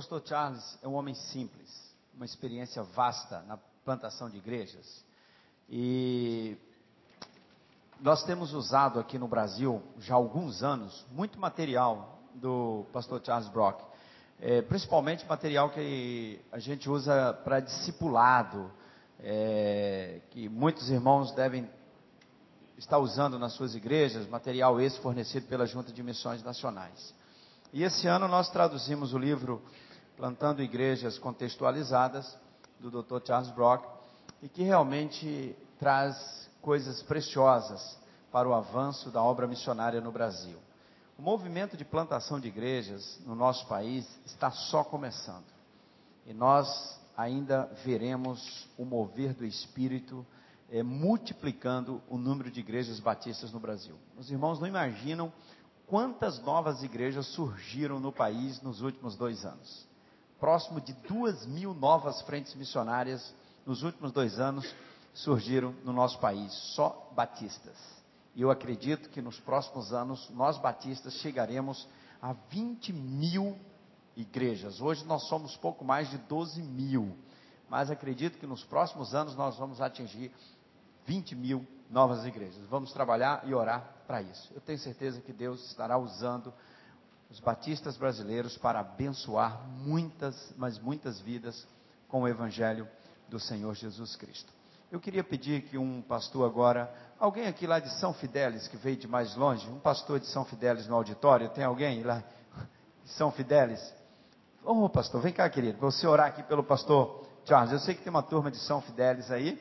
pastor Charles é um homem simples, uma experiência vasta na plantação de igrejas. E nós temos usado aqui no Brasil, já há alguns anos, muito material do pastor Charles Brock. É, principalmente material que a gente usa para discipulado, é, que muitos irmãos devem estar usando nas suas igrejas, material esse fornecido pela Junta de Missões Nacionais. E esse ano nós traduzimos o livro Plantando Igrejas Contextualizadas, do Dr. Charles Brock, e que realmente traz coisas preciosas para o avanço da obra missionária no Brasil. O movimento de plantação de igrejas no nosso país está só começando. E nós ainda veremos o mover do Espírito é, multiplicando o número de igrejas batistas no Brasil. Os irmãos não imaginam quantas novas igrejas surgiram no país nos últimos dois anos. Próximo de duas mil novas frentes missionárias nos últimos dois anos surgiram no nosso país, só batistas. E eu acredito que nos próximos anos nós batistas chegaremos a 20 mil igrejas. Hoje nós somos pouco mais de 12 mil, mas acredito que nos próximos anos nós vamos atingir 20 mil novas igrejas. Vamos trabalhar e orar para isso. Eu tenho certeza que Deus estará usando os batistas brasileiros para abençoar muitas, mas muitas vidas com o Evangelho do Senhor Jesus Cristo. Eu queria pedir que um pastor agora, alguém aqui lá de São Fidélis, que veio de mais longe, um pastor de São Fidélis no auditório, tem alguém lá de São Fidélis? Ô oh, pastor, vem cá querido, você orar aqui pelo pastor Charles. Eu sei que tem uma turma de São Fidélis aí.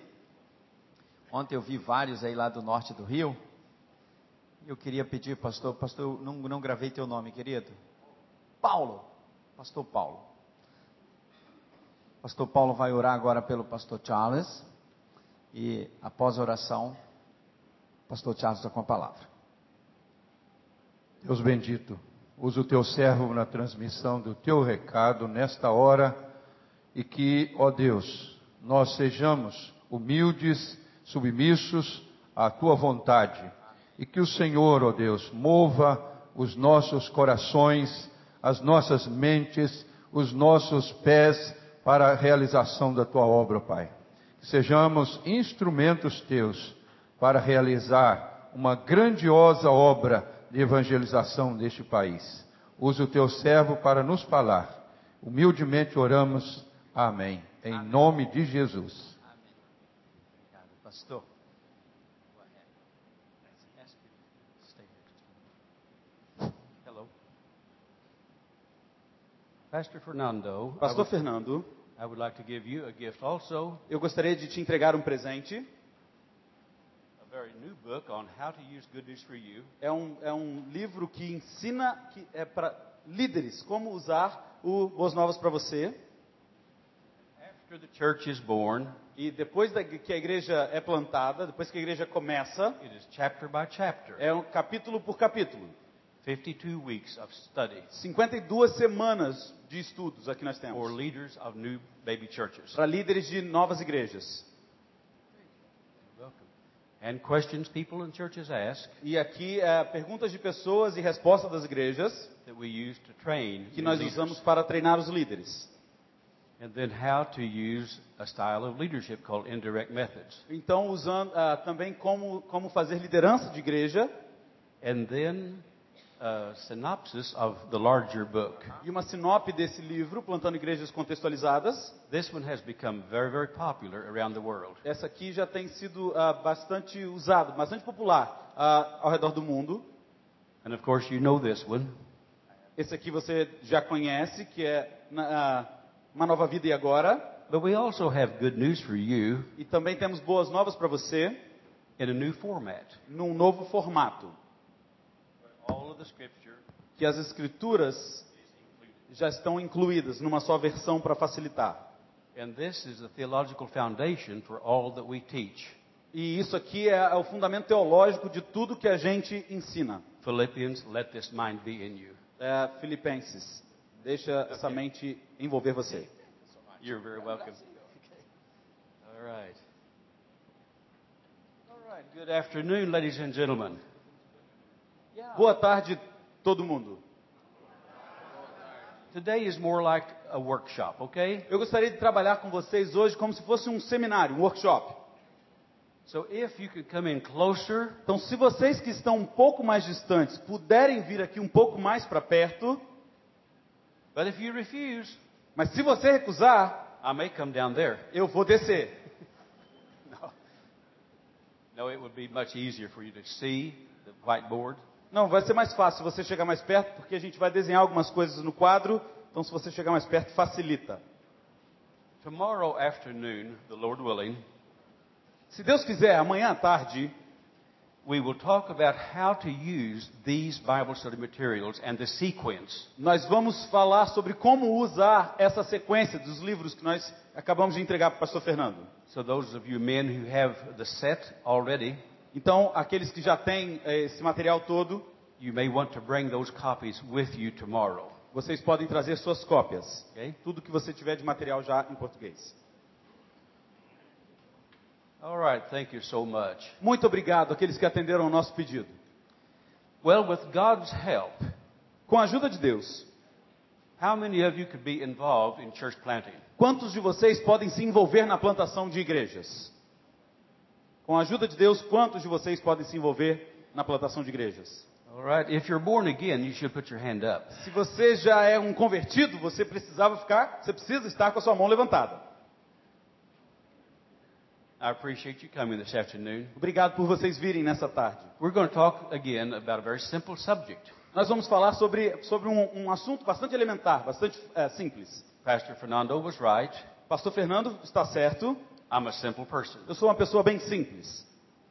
Ontem eu vi vários aí lá do norte do Rio. Eu queria pedir, pastor, pastor, não, não gravei teu nome, querido. Paulo, pastor Paulo. Pastor Paulo vai orar agora pelo pastor Charles. E após a oração, pastor Charles está com a palavra. Deus bendito, usa o teu servo na transmissão do teu recado nesta hora e que, ó Deus, nós sejamos humildes, submissos à tua vontade e que o Senhor, ó Deus, mova os nossos corações, as nossas mentes, os nossos pés para a realização da tua obra, Pai sejamos instrumentos teus para realizar uma grandiosa obra de evangelização neste país. Use o teu servo para nos falar. Humildemente oramos. Amém. Em Amém. nome de Jesus. Amém. Obrigado, pastor. Pastor Fernando. Pastor Fernando. I would like to give you a gift also. Eu gostaria de te entregar um presente. A very new book on how to use good news for you. É um, é um livro que ensina que é para líderes como usar o Boas Novas para você. After the church is born, e depois da, que a igreja é plantada, depois que a igreja começa, it is chapter by chapter. É um capítulo por capítulo. 52 weeks of study. 52 semanas de estudos aqui nós temos. For leaders of new baby churches. Para líderes de novas igrejas. And questions people in churches ask. E aqui é, perguntas de pessoas e respostas das igrejas. That we use to train que nós usamos para treinar os líderes. And then how to use a style of leadership called indirect methods. Então usando uh, também como como fazer liderança de igreja. And then a synopsis of the larger book. E uma sinopse desse livro, Plantando Igrejas Contextualizadas. This one has become very, very popular around the world. Essa aqui já tem sido uh, bastante usado, bastante popular uh, ao redor do mundo. And of course you know this one. Esse aqui você já conhece, que é uh, Uma Nova Vida e Agora. But we also have good news for you. E também temos boas novas para você. In a new format. Num novo formato que as escrituras já estão incluídas numa só versão para facilitar. E isso aqui é o fundamento teológico de tudo que a gente ensina. Philippians, let this mind be in you. É, Filipenses, deixa okay. essa mente envolver você. You're very welcome. All right. All right. Good afternoon, ladies and gentlemen. Boa tarde, todo mundo. Today is more like a workshop, okay? Eu gostaria de trabalhar com vocês hoje como se fosse um seminário, um workshop. So if you could come in closer, Então, se vocês que estão um pouco mais distantes puderem vir aqui um pouco mais para perto, but if you refuse, mas se você recusar, I may come down there. eu vou descer. No, it would be much easier for you to see the whiteboard. Não, vai ser mais fácil você chegar mais perto, porque a gente vai desenhar algumas coisas no quadro. Então, se você chegar mais perto, facilita. Tomorrow afternoon, the Lord willing, Se Deus quiser, amanhã à tarde, we will talk about how to use these Bible study materials and the sequence. nós vamos falar sobre como usar essa sequência dos livros que nós acabamos de entregar para o pastor Fernando. So those of you men who have the set already, Então, aqueles que já têm eh, esse material todo, you may want to bring those copies with you tomorrow. vocês podem trazer suas cópias. Okay? Tudo que você tiver de material já em português. All right, thank you so much. Muito obrigado àqueles que atenderam ao nosso pedido. Well, with God's help, Com a ajuda de Deus, how many of you could be involved in church planting? quantos de vocês podem se envolver na plantação de igrejas? Com a ajuda de Deus, quantos de vocês podem se envolver na plantação de igrejas? All right, if you're born again, you should put your hand up. Se você já é um convertido, você precisava ficar, você precisa estar com a sua mão levantada. I appreciate you coming this afternoon. Obrigado por vocês virem nessa tarde. We're going to talk again about a very simple subject. Nós vamos falar sobre, sobre um, um assunto bastante elementar, bastante eh, simples. Pastor Fernando was right. Pastor Fernando está certo. I'm a simple person Eu sou uma pessoa bem simples,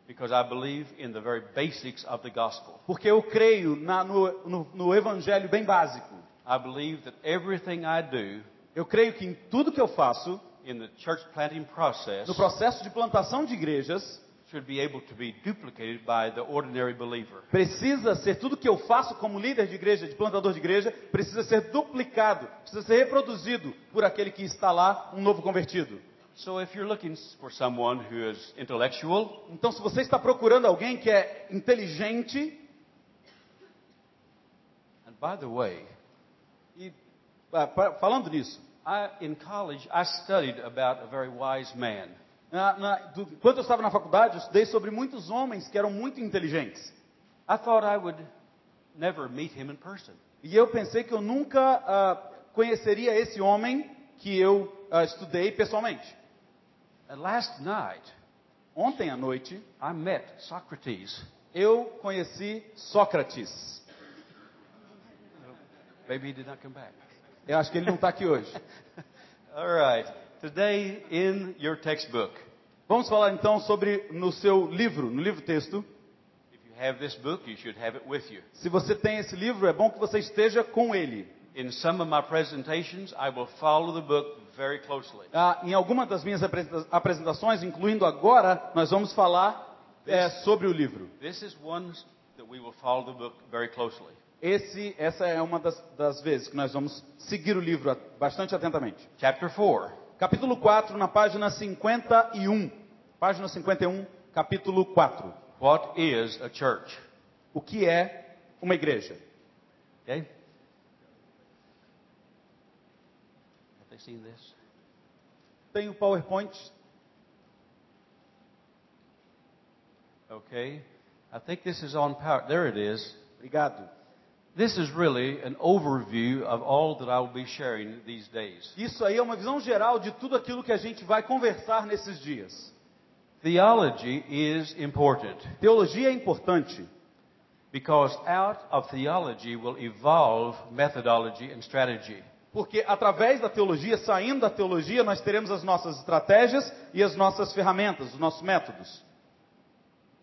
because I believe in the very basics of the gospel. porque eu creio na- no, no- no evangelho bem básico. I believe that everything I do Eu creio que em tudo que eu faço, in the church planting process no processo de plantação de igrejas, should be able to be duplicated by the ordinary believer. precisa ser tudo que eu faço como líder de igreja, de plantador de igreja, precisa ser duplicado, precisa ser reproduzido por aquele que está lá, um novo convertido. So if you're looking for someone who is intellectual, Então, se você está procurando alguém que é inteligente, and by the way, e pa- falando nisso, I, in college I studied about a very wise man. na, na, do, quando eu estava na faculdade, eu estudei sobre muitos homens que eram muito inteligentes. I thought I would never meet him in person. E eu pensei que eu nunca ah, conheceria esse homem que eu ah, estudei pessoalmente. And last night, Ontem à noite, I met Socrates. eu conheci Sócrates. Maybe he did not come back. Eu acho que ele não está aqui hoje. All right. Today, in your textbook, Vamos falar então sobre no seu livro, no livro texto. if you have this book, you should have it with you. Se você tem esse livro, é bom que você esteja com ele. In some of my presentations, I will follow the book. Ah, em alguma das minhas apresenta- apresentações, incluindo agora, nós vamos falar é, sobre o livro. This is one that we will follow the book very closely. Esse, essa é uma das, das vezes que nós vamos seguir o livro bastante atentamente. Chapter 4. Capítulo 4, na página 51. Página 51, capítulo 4. What is a church? O que é uma igreja? Okay? They seen this? Tem o PowerPoint. Okay. I think this is on power. There it is. Obrigado. This is really an overview of all that I will be sharing these days. Isso aí é uma visão geral de tudo aquilo que a gente vai conversar nesses dias. Theology is important Teologia é importante, because out of theology will evolve methodology and strategy. Porque através da teologia, saindo da teologia, nós teremos as nossas estratégias e as nossas ferramentas, os nossos métodos.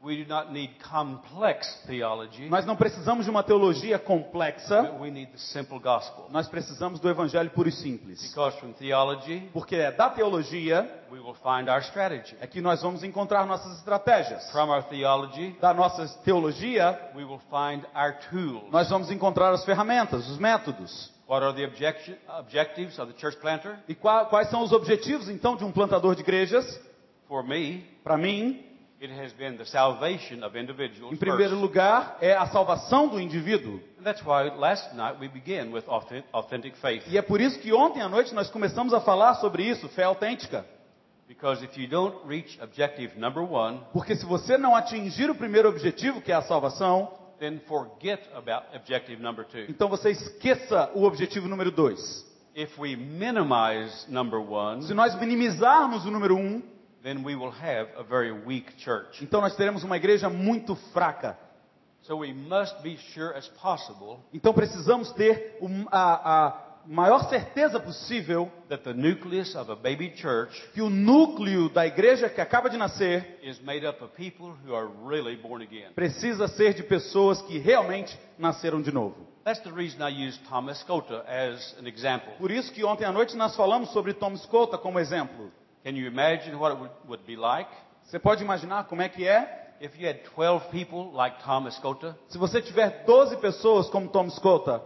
We do not need complex theology, Nós não precisamos de uma teologia complexa, but we need the simple gospel. nós precisamos do evangelho puro e simples. Because from theology, Porque é da teologia we will find our strategy. é que nós vamos encontrar nossas estratégias. From our theology, Da nossa teologia, we will find our tools. nós vamos encontrar as ferramentas, os métodos. What are the objectives of the church planter? E qua- quais são os objetivos, então, de um plantador de igrejas? For me, Para mim, It has been the salvation of individuals. Em primeiro first. lugar, é a salvação do indivíduo. That's why last night we began with authen- authentic faith. E é por isso que ontem à noite nós começamos a falar sobre isso, fé autêntica. Because if you don't reach objective number one, Porque se você não atingir o primeiro objetivo, que é a salvação, then forget about objective number two. então você esqueça o objetivo número dois. If we minimize number one, Se nós minimizarmos o número um, then we will have a very weak church. então nós teremos uma igreja muito fraca. So we must be sure as possible Então precisamos ter um- a, a maior certeza possível that the nucleus of a baby church que o núcleo da igreja que acaba de nascer is made up of people who are really born again. precisa ser de pessoas que realmente nasceram de novo. That's the reason I use Thomas Scota as an example. Por isso que ontem à noite nós falamos sobre Tom Escolta como exemplo. Can you imagine what it would, would be like Você pode imaginar como é que é? if you had 12 people like Thomas? Se você tiver 12 pessoas como Tom Escolta,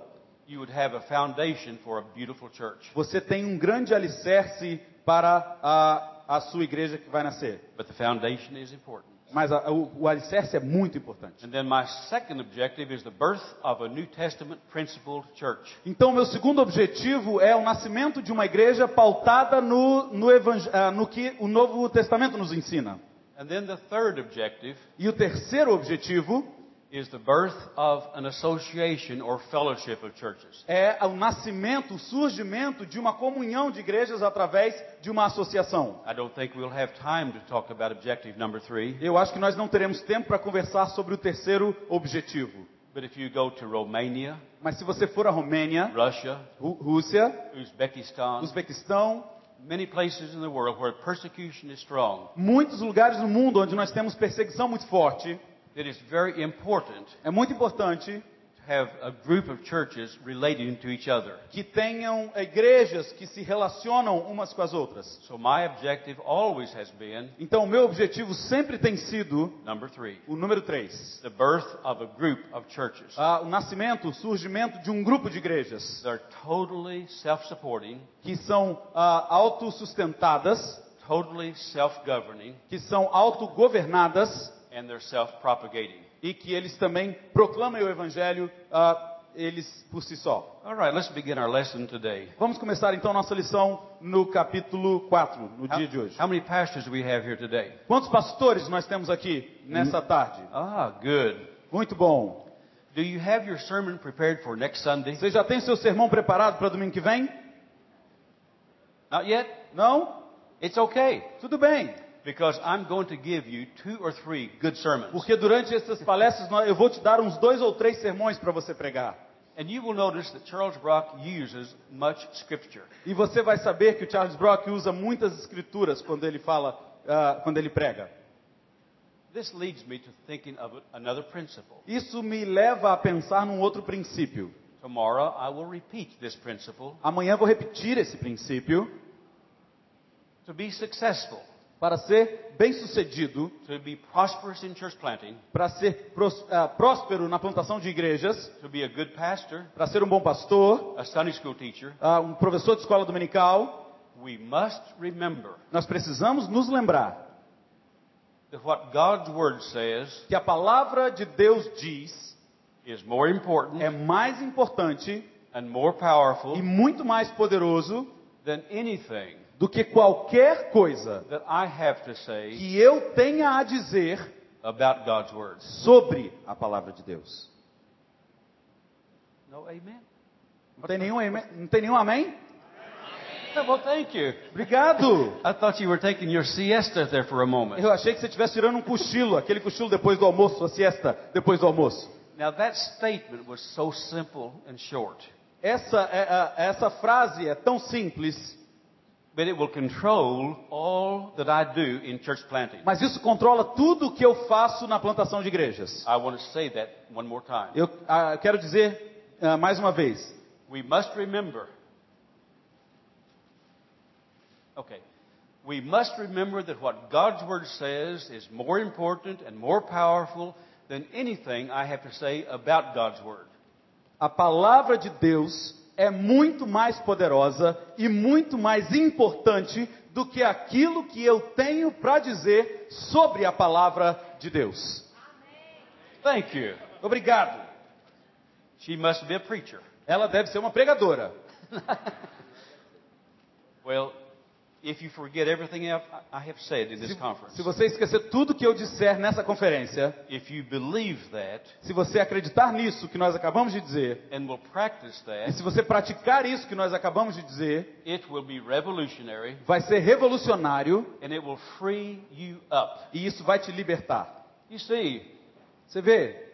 You would have a foundation for a beautiful church. você tem um grande alicerce para a, a sua igreja que vai nascer. But the foundation is important. Mas a- o, o alicerce é muito importante. And then my second objective is the birth of a New Testament principled church. Então, meu segundo objetivo é o nascimento de uma igreja pautada no, no, ah, no que o Novo Testamento nos ensina. And then the third objective E o terceiro objetivo is the birth of an association or fellowship of churches. é o nascimento, o surgimento de uma comunhão de igrejas através de uma associação. I don't think we'll have time to talk about objective number three, Eu acho que nós não teremos tempo para conversar sobre o terceiro objetivo. but if you go to Romania, Mas se você for à Romênia, Russia, Rú- Rússia, Uzbekistan, Uzbequistão, many places in the world where persecution is strong, muitos lugares no mundo onde nós temos perseguição muito forte, it is very important é muito importante to have a group of churches relating to each other. que tenham igrejas que se relacionam umas com as outras. So my objective always has been Então, o meu objetivo sempre tem sido number three, o número 3. the birth of a group of churches. o nascimento, o surgimento de um grupo de igrejas They're totally self-supporting, que são ah, autossustentadas, totally self-governing, que são autogovernadas. E que eles também proclamam o evangelho ah, eles por si só. All right, let's begin our lesson today. Vamos começar então nossa lição no capítulo 4, no How, dia de hoje. how many pastors do we have here today? Quantos pastores nós temos aqui nessa tarde? Ah, good. Muito bom. Do you have your sermon prepared for next Sunday? Você já tem seu sermão preparado para domingo que vem? Not yet? Não? It's okay, Tudo bem. Because I'm going to give you two or three good sermons. Porque durante essas palestras eu vou te dar uns dois ou três sermões para você pregar. And you will notice that Charles Brock uses much scripture. E você vai saber que o Charles Brock usa muitas escrituras quando ele fala, ah, quando ele prega. This leads me to thinking of another principle. Isso me leva a pensar num outro princípio. Tomorrow I will repeat this principle. Amanhã vou repetir esse princípio. To be successful, Para ser bem-sucedido, to be prosperous in church planting, para ser prós- ah, próspero na plantação de igrejas, pastor, para ser um bom pastor, a Sunday school teacher, ah, um professor de escola dominical, we must remember nós precisamos nos lembrar that what God's Word says que a palavra de Deus diz is more important é mais importante and more powerful e muito mais poderoso than anything do que qualquer coisa que eu tenha a dizer sobre a palavra de Deus. Não tem nenhum amém? Não tem nenhum amém? Well, thank you. Obrigado. I thought you were taking your siesta there for a moment. Eu achei que você estivesse tirando um cochilo, aquele cochilo depois do almoço, a siesta depois do almoço. Now, that statement was so simple and short, Essa, é, essa frase é tão simples, but it will control all that I do in church planting. mas isso controla tudo o que eu faço na plantação de igrejas. I want to say that one more time. Eu ah, quero dizer ah, mais uma vez: We must remember. Okay. We must remember that what God's Word says is more important and more powerful than anything I have to say about God's Word. a palavra de Deus é muito mais poderosa e muito mais importante do que aquilo que eu tenho para dizer sobre a palavra de Deus. Thank you. Obrigado. She must be a preacher. Ela deve ser uma pregadora. Well, Se, você esquecer tudo que eu disser nessa conferência, if you believe that se você acreditar nisso que nós acabamos de dizer, and will practice e that, se você praticar isso que nós acabamos de dizer, it will be revolutionary vai ser revolucionário and it will free you up. e isso vai te libertar. You see, Você vê,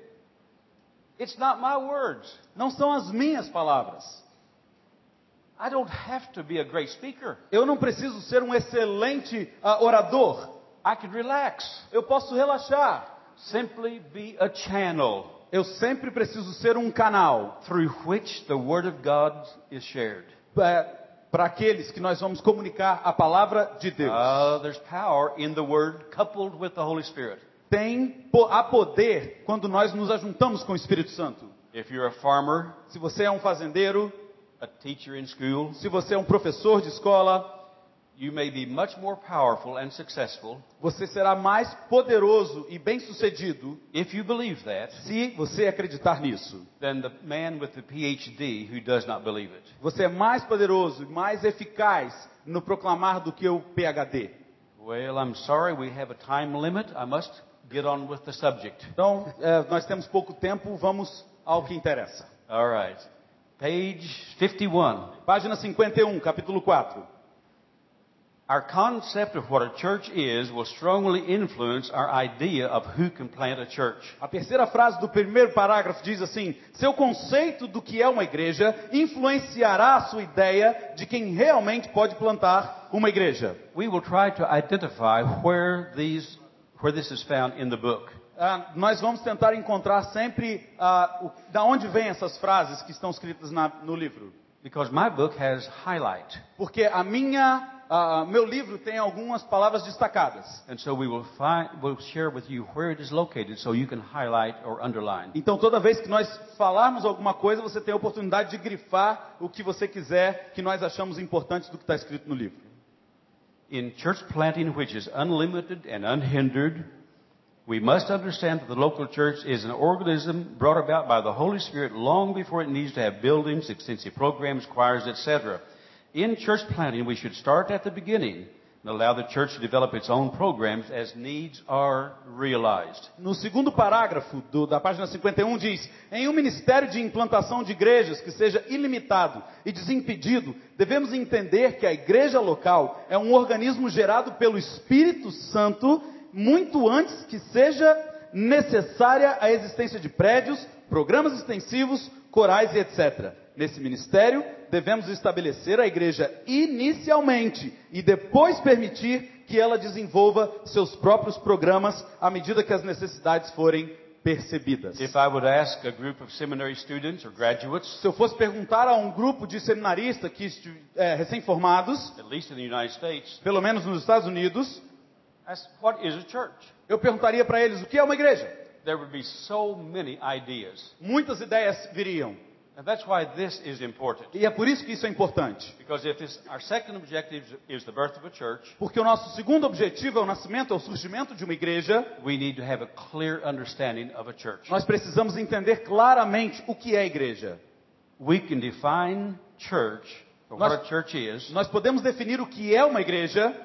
it's not my words. não são as minhas palavras. I don't have to be a great speaker. Eu não preciso ser um excelente ah, orador. I can relax. Eu posso relaxar. Simply be a channel Eu sempre preciso ser um canal through which the Word of God is shared. para aqueles que nós vamos comunicar a palavra de Deus. Uh, there's power in the Word coupled with the Holy Spirit. Tem há poder quando nós nos ajuntamos com o Espírito Santo. If you're a farmer, Se você é um fazendeiro, a teacher in school, se você é um professor de escola, you may be much more powerful and successful você será mais poderoso e bem-sucedido if you believe that se você acreditar nisso. than the man with the PhD who does not believe it. Você é mais poderoso e mais eficaz no proclamar do que o PhD. Well, I'm sorry, we have a time limit. I must get on with the subject. Então, é, nós temos pouco tempo, vamos ao que interessa. All right. Page 51. Página 51, capítulo 4. Our concept of what a church is will strongly influence our idea of who can plant a church. A terceira frase do primeiro parágrafo diz assim: Seu conceito do que é uma igreja influenciará a sua ideia de quem realmente pode plantar uma igreja. We will try to identify where these where this is found in the book. Ah, nós vamos tentar encontrar sempre ah, o, da onde vêm essas frases que estão escritas na- no livro. Because my book has highlight. Porque a minha, ah, meu livro tem algumas palavras destacadas. So located so. Então, toda vez que nós falarmos alguma coisa, você tem a oportunidade de grifar o que você quiser que nós achamos importante do que está escrito no livro. In church planting, which is unlimited and unhindered, we must understand that the local church is an organism brought about by the Holy Spirit long before it needs to have buildings, extensive programs, choirs, etc. In church planting, we should start at the beginning and allow the church to develop its own programs as needs are realized. No segundo parágrafo do- da página 51 diz: Em um ministério de implantação de igrejas que seja ilimitado e desimpedido, devemos entender que a igreja local é um organismo gerado pelo Espírito Santo muito antes que seja necessária a existência de prédios, programas extensivos, corais e etc. Nesse ministério, devemos estabelecer a igreja inicialmente e depois permitir que ela desenvolva seus próprios programas à medida que as necessidades forem percebidas. Se eu fosse perguntar a um grupo de seminaristas que é, recém-formados, pelo menos nos Estados Unidos, ask what is a church? eu perguntaria para eles o que é uma igreja. There would be so many ideas. Muitas ideias viriam. And that's why this is important. E é por isso que isso é importante. Because if this, our second objective is the birth of a church, Porque o nosso segundo objetivo é o nascimento, é o surgimento de uma igreja. we need to have a clear understanding of a church. Nós precisamos entender claramente o que é igreja. We can define church, Nós- what a church is, Nós podemos definir o que é uma igreja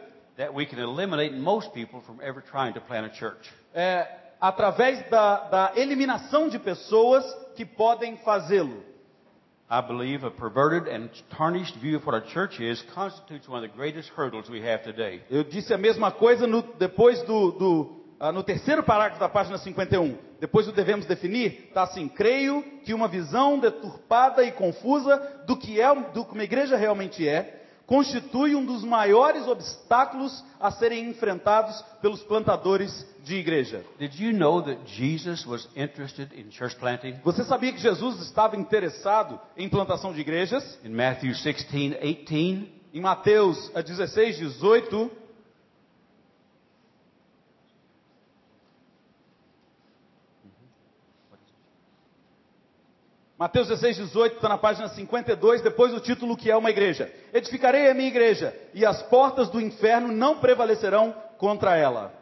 that we can eliminate most people from ever trying to plant a church. é, através da, da eliminação de pessoas que podem fazê-lo. I believe a perverted and tarnished view of what a church is constitutes one of the greatest hurdles we have today. Eu disse a mesma coisa no- depois do, do- ah, no terceiro parágrafo da página 51. Depois do devemos definir, está assim: creio que uma visão deturpada e confusa do que é do que uma igreja realmente é constitui um dos maiores obstáculos a serem enfrentados pelos plantadores de igreja. Did you know that Jesus was interested in church planting? Você sabia que Jesus estava interessado em plantação de igrejas? In Matthew 16, 18, Em Mateus ah, 16, 18, Mateus 16, 18 está na página 52, depois do título que é uma igreja. Edificarei a minha igreja, e as portas do inferno não prevalecerão contra ela.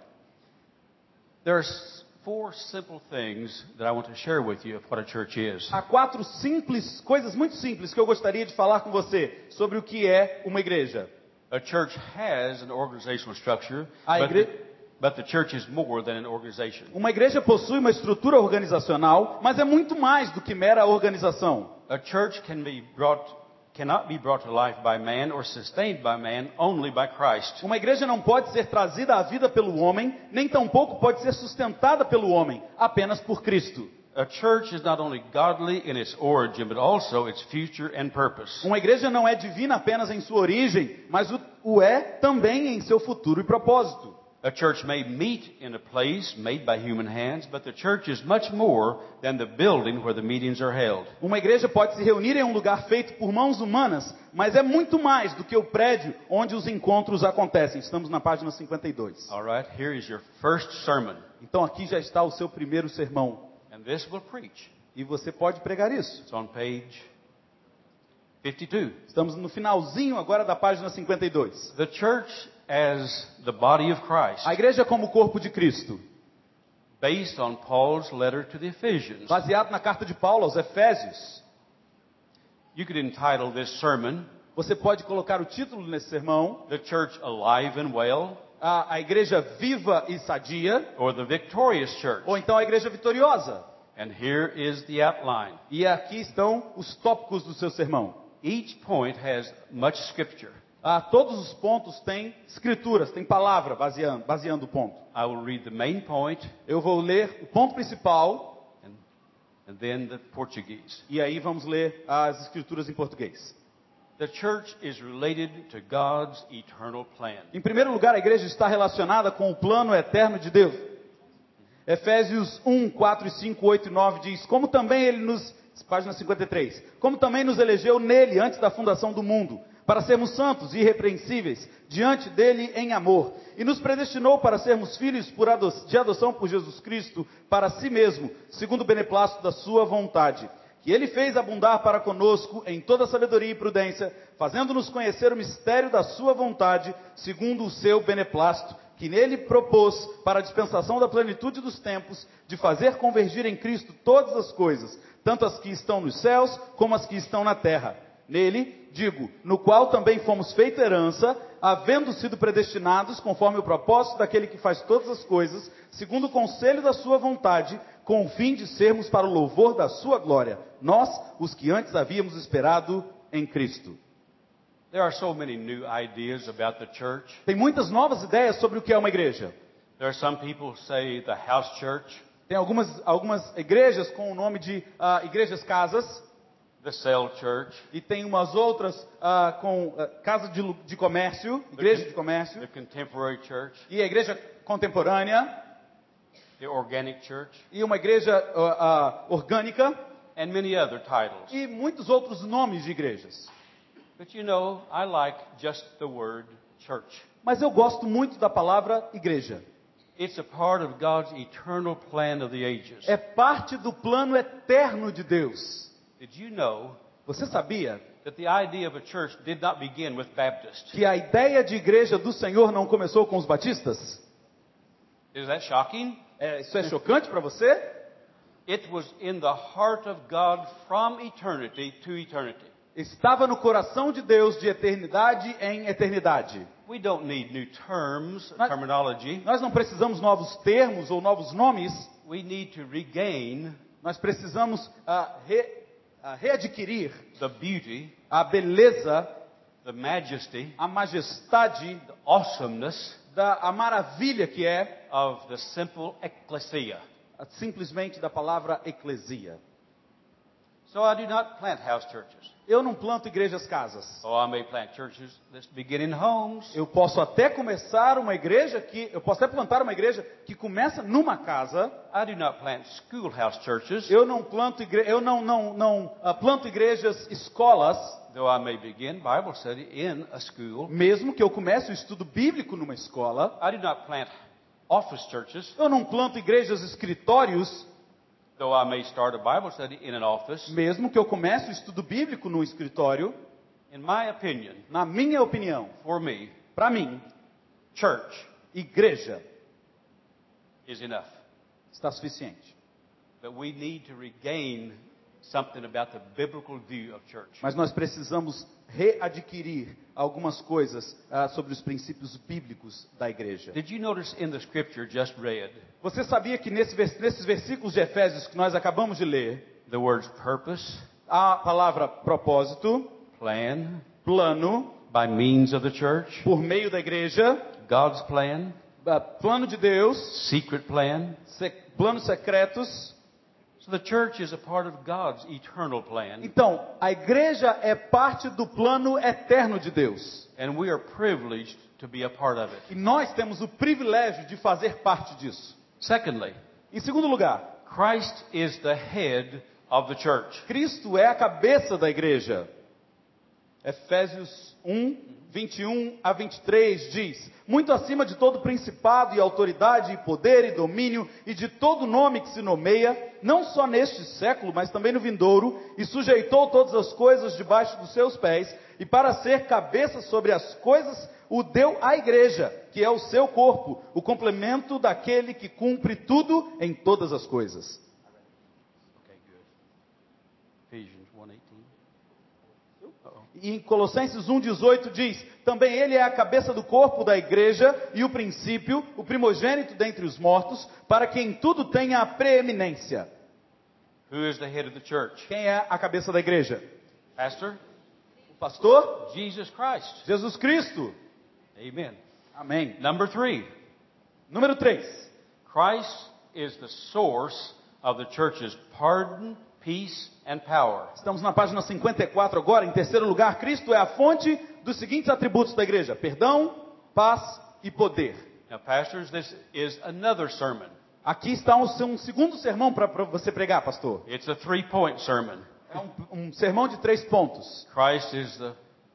There's four simple things that I want to share with you of what a church is. Há quatro simples, coisas muito simples que eu gostaria de falar com você sobre o que é uma igreja. A church has an organizational structure, A but, igre- the, but the church is more than an organization. Uma igreja possui uma estrutura organizacional, mas é muito mais do que mera organização. A church can be brought, cannot be brought to life by man or sustained by man, only by Christ. Uma igreja não pode ser trazida à vida pelo homem, nem tampouco pode ser sustentada pelo homem, apenas por Cristo. A church is not only godly in its origin, but also its future and purpose. Uma igreja não é divina apenas em sua origem, mas o, o é também em seu futuro e propósito. A church may meet in a place made by human hands, but the church is much more than the building where the meetings are held. Uma igreja pode se reunir em um lugar feito por mãos humanas, mas é muito mais do que o prédio onde os encontros acontecem. Estamos na página 52. All right, here is your first sermon, Então aqui já está o seu primeiro sermão. and this will preach. E você pode pregar isso. It's on page 52. Estamos no finalzinho agora da página 52. The church as the body of Christ, A igreja como o corpo de Cristo, based on Paul's letter to the Ephesians. baseado na carta de Paulo aos Efésios. You could entitle this sermon, Você pode colocar o título nesse sermão, The Church Alive and Well, a, a igreja viva e sadia, or The Victorious Church. ou então a igreja vitoriosa. And here is the outline. E aqui estão os tópicos do seu sermão. Each point has much scripture. Ah, todos os pontos têm escrituras, têm palavra baseando, baseando o ponto. I will read the main point Eu vou ler o ponto principal and, and then the Portuguese. e aí vamos ler as escrituras em português. The church is related to God's eternal plan. Em primeiro lugar, a igreja está relacionada com o plano eterno de Deus. Efésios 1, 4, 5, 8 e 9 diz: Como também ele nos. Página 53. Como também nos elegeu nele antes da fundação do mundo, para sermos santos e irrepreensíveis diante dele em amor, e nos predestinou para sermos filhos ado- de adoção por Jesus Cristo para si mesmo, segundo o beneplácito da sua vontade que ele fez abundar para conosco em toda sabedoria e prudência, fazendo-nos conhecer o mistério da sua vontade, segundo o seu beneplácito, que nele propôs para a dispensação da plenitude dos tempos, de fazer convergir em Cristo todas as coisas, tanto as que estão nos céus como as que estão na terra. Nele, digo, no qual também fomos feita herança, havendo sido predestinados conforme o propósito daquele que faz todas as coisas, segundo o conselho da sua vontade, com o fim de sermos para o louvor da sua glória, nós, os que antes havíamos esperado em Cristo. There are so many new ideas about the church. Tem muitas novas ideias sobre o que é uma igreja. There are some people who say the house church, Tem algumas, algumas igrejas com o nome de ah, igrejas casas, the cell church, e tem umas outras ah, com ah, casa de, de comércio, igreja de comércio, the contemporary church, e a igreja contemporânea, the organic church, e uma igreja ah, orgânica, and many other titles. e muitos outros nomes de igrejas. But you know, I like just the word church. Mas eu gosto muito da palavra igreja. It's a part of God's eternal plan of the ages. É parte do plano eterno de Deus. Did you know Você sabia that the idea of a church did not begin with Baptists? que a ideia de igreja do Senhor não começou com os batistas? Is that shocking? É, isso é chocante para você? It was in the heart of God from eternity to eternity. Estava no coração de Deus de eternidade em eternidade. We don't need new terms, Mas- terminology. Nós não precisamos novos termos ou novos nomes. We need to regain Nós precisamos ah, re- ah, readquirir the beauty, a beleza, the majesty, a majestade, the awesomeness da, a maravilha que é of the simple ecclesia. simplesmente da palavra eclesia. So I do not plant house churches. Eu não planto igrejas casas. Oh, I may plant churches that begin in homes. Eu posso até começar uma igreja que eu posso até plantar uma igreja que começa numa casa. I do not plant schoolhouse churches, Eu não planto igre... eu não não não ah, planto igrejas escolas, though I may begin Bible study in a school. mesmo que eu comece o estudo bíblico numa escola. I do not plant office churches, Eu não planto igrejas escritórios, Mesmo que eu comece o estudo bíblico no escritório, in my opinion, na minha opinião, for me, para mim, church igreja is enough. está suficiente. But we need to regain something about the biblical view of church. Mas nós precisamos readquirir algumas coisas ah, sobre os princípios bíblicos da igreja. Did you notice in the scripture just read Você sabia que nesse nesses versículos de Efésios que nós acabamos de ler, purpose, a palavra propósito, plan, plano, by means of the church, por meio da igreja, God's plan, ah, plano de Deus, secret plan? se- planos secretos. Então, a igreja é parte do plano eterno de Deus. and we are privileged to be a part of it. E nós temos o privilégio de fazer parte disso. Secondly, Em segundo lugar, Christ is the head of the church. Cristo é a cabeça da igreja. Efésios 1, 21 a 23 diz: Muito acima de todo principado e autoridade, e poder e domínio, e de todo nome que se nomeia, não só neste século, mas também no vindouro, e sujeitou todas as coisas debaixo dos seus pés, e para ser cabeça sobre as coisas, o deu à igreja, que é o seu corpo, o complemento daquele que cumpre tudo em todas as coisas. Okay, good. Ephesians 1:18. E em Colossenses 1,18 diz: Também ele é a cabeça do corpo da igreja e o princípio, o primogênito dentre os mortos, para que em tudo tenha a preeminência. Who is the head of the church? Quem é a cabeça da igreja? Pastor? O pastor? Jesus Christ. Jesus Cristo. Amen. Amém. Number three, Número 3. Christ is the source of the church's pardon, peace. Estamos na página 54 agora. Em terceiro lugar, Cristo é a fonte dos seguintes atributos da igreja: perdão, paz e poder. Now, pastors, this is another sermon. Aqui está um, um segundo sermão para você pregar, pastor. It's a three-point sermon. É um, um sermão de três pontos. Christ is the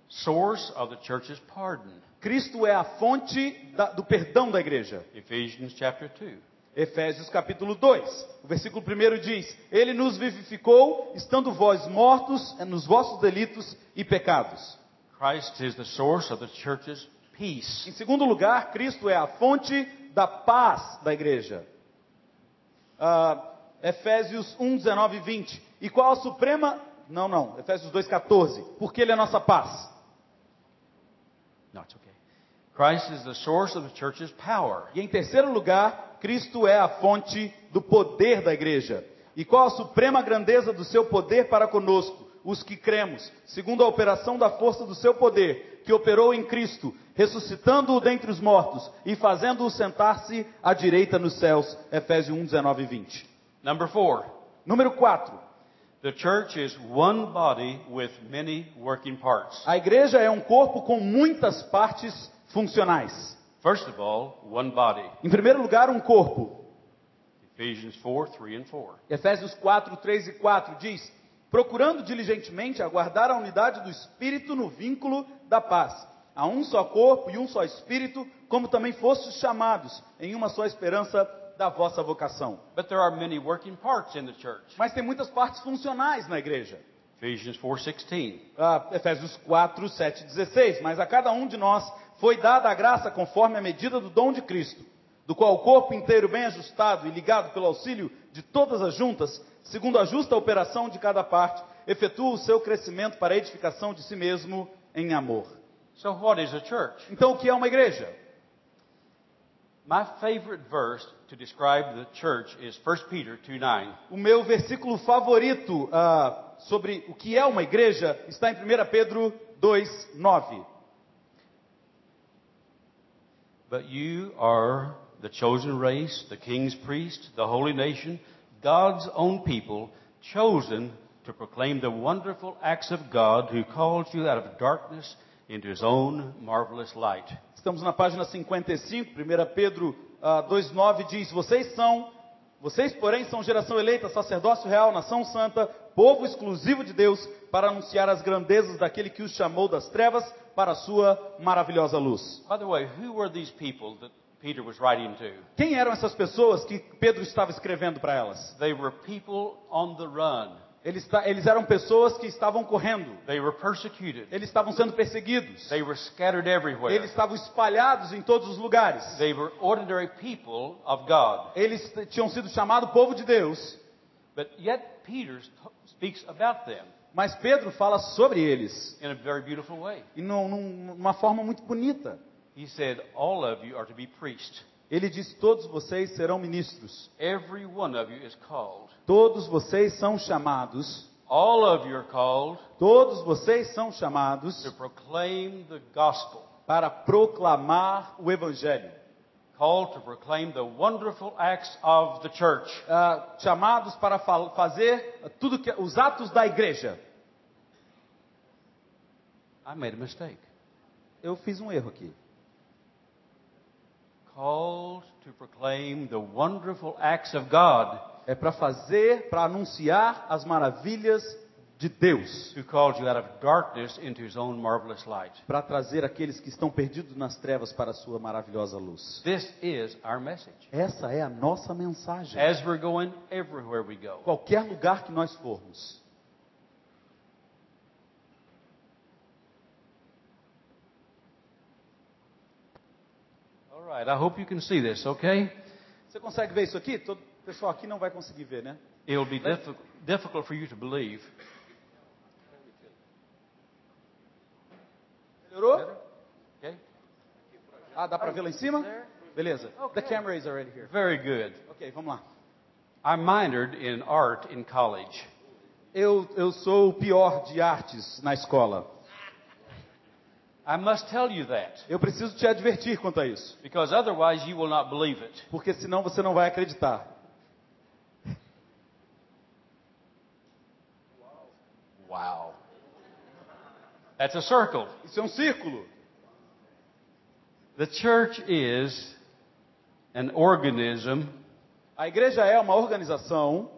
source of the church's pardon. Cristo é a fonte da- do perdão da igreja. Ephesians chapter 2. Efésios capítulo 2. O versículo 1 diz: Ele nos vivificou, estando vós mortos nos vossos delitos e pecados. Christ is the source of the church's peace. Em segundo lugar, Cristo é a fonte da paz da igreja. Ah, Efésios 1, 19 e 20. E qual a suprema. Não, não. Efésios 2, 14. Porque Ele é a nossa paz. No, it's okay. Christ is the source of the church's power. E em terceiro lugar, Cristo é a fonte do poder da igreja. E qual a suprema grandeza do seu poder para conosco, os que cremos, segundo a operação da força do seu poder, que operou em Cristo, ressuscitando-o dentre os mortos e fazendo-o sentar-se à direita nos céus. Efésios 1, 19 e 20. Number four, Número 4. the church is one body with many working parts. A igreja é um corpo com muitas partes funcionais. First of all, one body. Em primeiro lugar, um corpo. Ephesians 4, 3 and 4. Efésios 4, 3 e 4 diz: Procurando diligentemente aguardar a unidade do Espírito no vínculo da paz. Há um só corpo e um só Espírito, como também fostes chamados, em uma só esperança da vossa vocação. But there are many working parts in the church. Mas tem muitas partes funcionais na igreja. Ephesians 4:16. Ah, Efésios 4, 7 e 16. Mas a cada um de nós foi dada a graça conforme a medida do dom de Cristo, do qual o corpo inteiro bem ajustado e ligado pelo auxílio de todas as juntas, segundo a justa operação de cada parte, efetua o seu crescimento para a edificação de si mesmo em amor. So what is a church? Então, o que é uma igreja? My favorite verse to describe the church is 1 Peter 2:9. O meu versículo favorito ah, sobre o que é uma igreja está em 1 Pedro 2, 9. But you are the chosen race, the king's priest, the holy nation, God's own people, chosen to proclaim the wonderful acts of God who called you out of darkness into his own marvelous light. Estamos na página 55, 1 Pedro ah, 2,9 diz: Vocês são, vocês, porém, são geração eleita, sacerdócio real, nação santa, povo exclusivo de Deus, para anunciar as grandezas daquele que os chamou das trevas para a sua maravilhosa luz. By the way, who were these people that Peter was writing to. Quem eram essas pessoas que Pedro estava escrevendo para elas? They were people on the run. Eles, eles eram pessoas que estavam correndo, They were persecuted. eles estavam sendo perseguidos, They were scattered everywhere. eles estavam espalhados em todos os lugares. They were ordinary people of God. Eles tinham sido chamados povo de Deus, But yet Peter speaks about them mas Pedro fala sobre eles in a very beautiful way. e num- numa forma muito bonita. He said, All of you are to be priests. Ele diz: Todos vocês serão ministros, Every one of you is called. todos vocês são chamados, All of you are called todos vocês são chamados to proclaim the gospel. para proclamar o Evangelho. Called to proclaim the wonderful acts of the church. Ah, chamados para fa- fazer tudo que os atos da igreja. I made a mistake. Eu fiz um erro aqui. Called to proclaim the wonderful acts of God. É para fazer, para anunciar as maravilhas de Deus, Who called you out of darkness into his own marvelous light. para trazer aqueles que estão perdidos nas trevas para a sua maravilhosa luz. This is our message. Essa é a nossa mensagem. As we're going everywhere we go. Qualquer lugar que nós formos. All right, I hope you can see this, okay? Você consegue ver isso aqui? Todo o pessoal aqui não vai conseguir ver, né? It'll be diffi- difficult for you to believe. Melhorou? Okay? Ah, dá para ver lá em cima? Beleza. The camera is already here. Very good. Ok, vamos lá. I minored in art in college. Eu, eu sou o pior de artes na escola. I must tell you that Eu preciso te advertir quanto a isso, because otherwise you will not believe it. porque senão você não vai acreditar. That's a circle. Isso é um círculo. The church is an organism A igreja é uma organização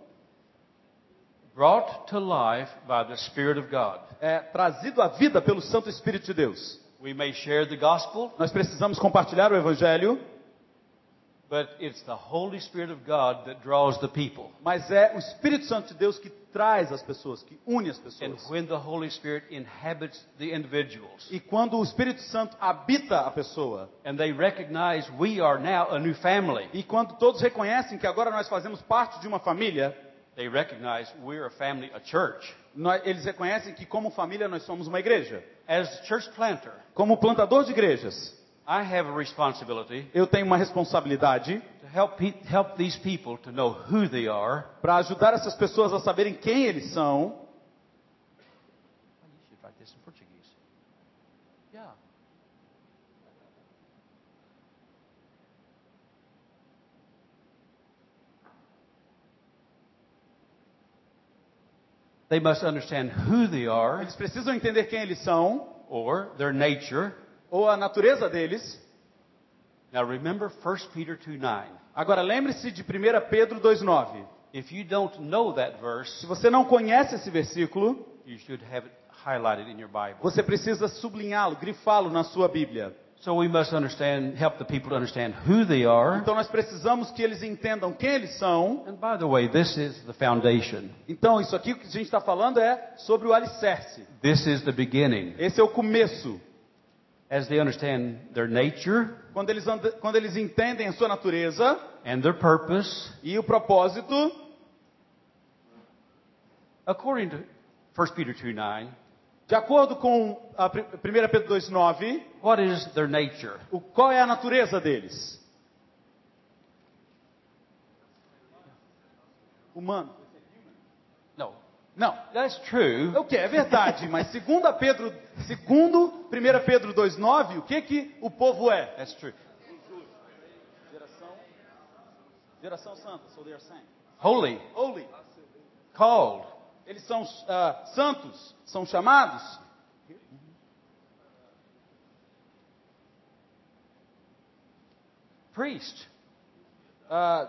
brought to life by the Spirit of God. é, trazido à vida pelo Santo Espírito de Deus. We may share the gospel, Nós precisamos compartilhar o Evangelho, but it's the Holy Spirit of God that draws the people. mas é o Espírito Santo de Deus que traz as pessoas, que une as And pessoas. when the Holy Spirit inhabits the individuals E quando o Espírito Santo habita a pessoa, and they recognize we are now a new family, e quando todos reconhecem que agora nós fazemos parte de uma família, they recognize we're a family, a church. eles reconhecem que como família nós somos uma igreja. As church planter, Como plantador de igrejas, I have a responsibility eu tenho uma responsabilidade to help pe- help these people to know who they are. para ajudar essas pessoas a saberem quem eles são. You should write this in Portuguese. Yeah. They must understand who they are Eles precisam entender quem eles são, or their nature. Ou a natureza deles. Now remember 1 Peter 2 9. Agora lembre-se de 1 Pedro 2,9. If you don't know that verse, Se você não conhece esse versículo, you should have it highlighted in your Bible. você precisa sublinhá-lo, grifá-lo na sua Bíblia. So we must understand, help the people to understand who they are. Então nós precisamos que eles entendam quem eles são. And by the way, this is the foundation. Então isso aqui que a gente está falando é sobre o alicerce. This is the beginning. Esse é o começo. As they understand their nature Quando eles, quando eles entendem a sua natureza and their purpose, e o propósito, according to 1 Peter 2 9, de acordo com a pri- 1 Pedro 2,9, what is their nature? o- qual é a natureza deles? Humano. Não. That's true. É o que? É verdade, mas segundo Pedro, segundo 1 Pedro 2,9, o que que o povo é? That's true. Geração, geração santa, so they are saints. Holy, Holy. called, Eles são ah, santos, são chamados. priest, Ah,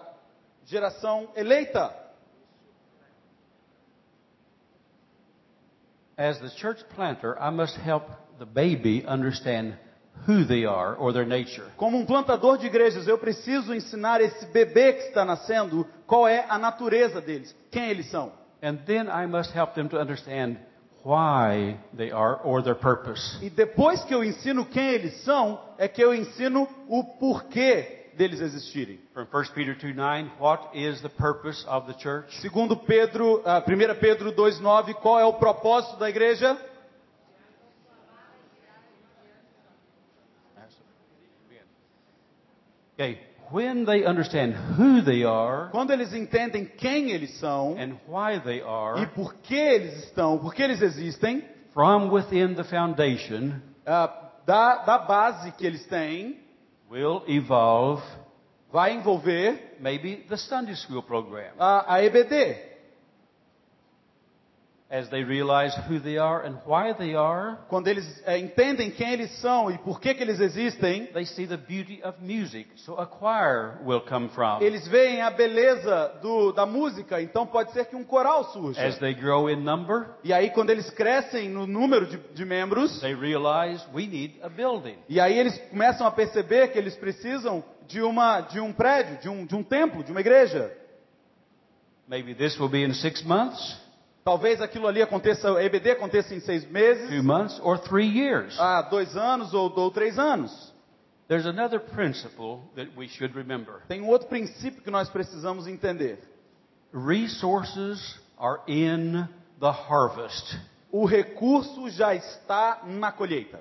geração eleita. As the church planter, I must help the baby understand who they are or their nature. Como um plantador de igrejas, eu preciso ensinar esse bebê que está nascendo qual é a natureza deles, quem eles são. And then I must help them to understand why they are or their purpose. E depois que eu ensino quem eles são, é que eu ensino o porquê deles existirem. From 1 Peter 2 9, what is the purpose of the church? Segundo Pedro, ah, 1 Pedro 2,9, qual é o propósito da igreja? Okay, when they understand who they are Quando eles entendem quem eles são and why they e are por que eles estão, por que eles existem, from within the foundation, ah, da, da base que eles têm, will evolve vai envolver maybe the Sunday school program a, a EBD. as they realize who they are and why they are. Quando eles eh, entendem quem eles são e por que, que eles existem, They see the beauty of music, so a choir will come from. eles veem a beleza do, da música, então pode ser que um coral surja. As they grow in number, E aí, quando eles crescem no número de, de membros, they realize we need a building. e aí eles começam a perceber que eles precisam de, uma, de um prédio, de um, de um templo, de uma igreja. Maybe this will be in six months, Talvez aquilo ali aconteça, a EBD aconteça em seis two meses, months, or three years. há dois anos ou, ou três anos. There's another principle that we should remember. Tem um outro princípio que nós precisamos entender. Resources are in the harvest. O recurso já está na colheita.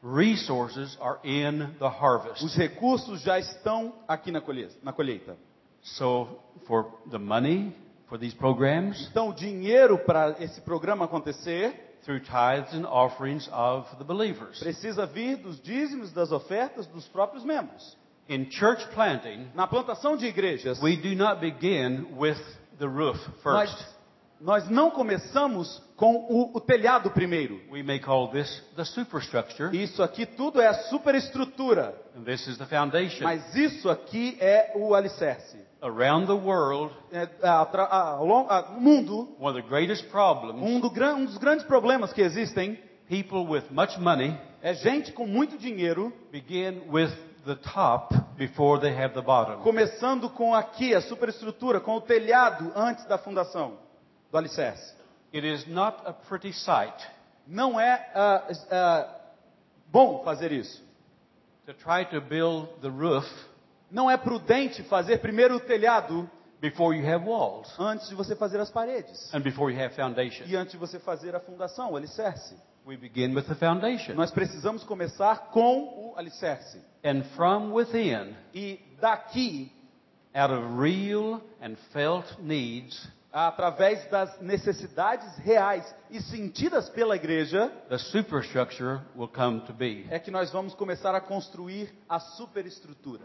Resources are in the harvest. Os recursos já estão aqui na colheita. Na colheita. So, for the money for these programs, Então, o dinheiro para esse programa acontecer through tithes and offerings of the believers. precisa vir dos dízimos, das ofertas dos próprios membros. In church planting, Na plantação de igrejas, we do not begin with the roof nós, first. nós não começamos com o, o telhado primeiro. We may call this the superstructure, Isso aqui tudo é a superestrutura, and this is the foundation. mas isso aqui é o alicerce. Around the world, É, ao mundo, one of the greatest problems, um, do um dos grandes problemas que existem people with much money é gente com muito dinheiro begin with the top before they have the bottom. começando com aqui a superestrutura, com o telhado antes da fundação do alicerce. It is not a pretty sight Não é ah, ah, bom fazer isso. to try to build the roof Não é prudente fazer primeiro o telhado before you have walls antes de você fazer as paredes and before you have foundation. e antes de você fazer a fundação, o alicerce. We begin with the foundation. Nós precisamos começar com o alicerce. And from within, E daqui, out of real and felt needs, através das necessidades reais e sentidas pela igreja, the superstructure will come to be. é que nós vamos começar a construir a superestrutura.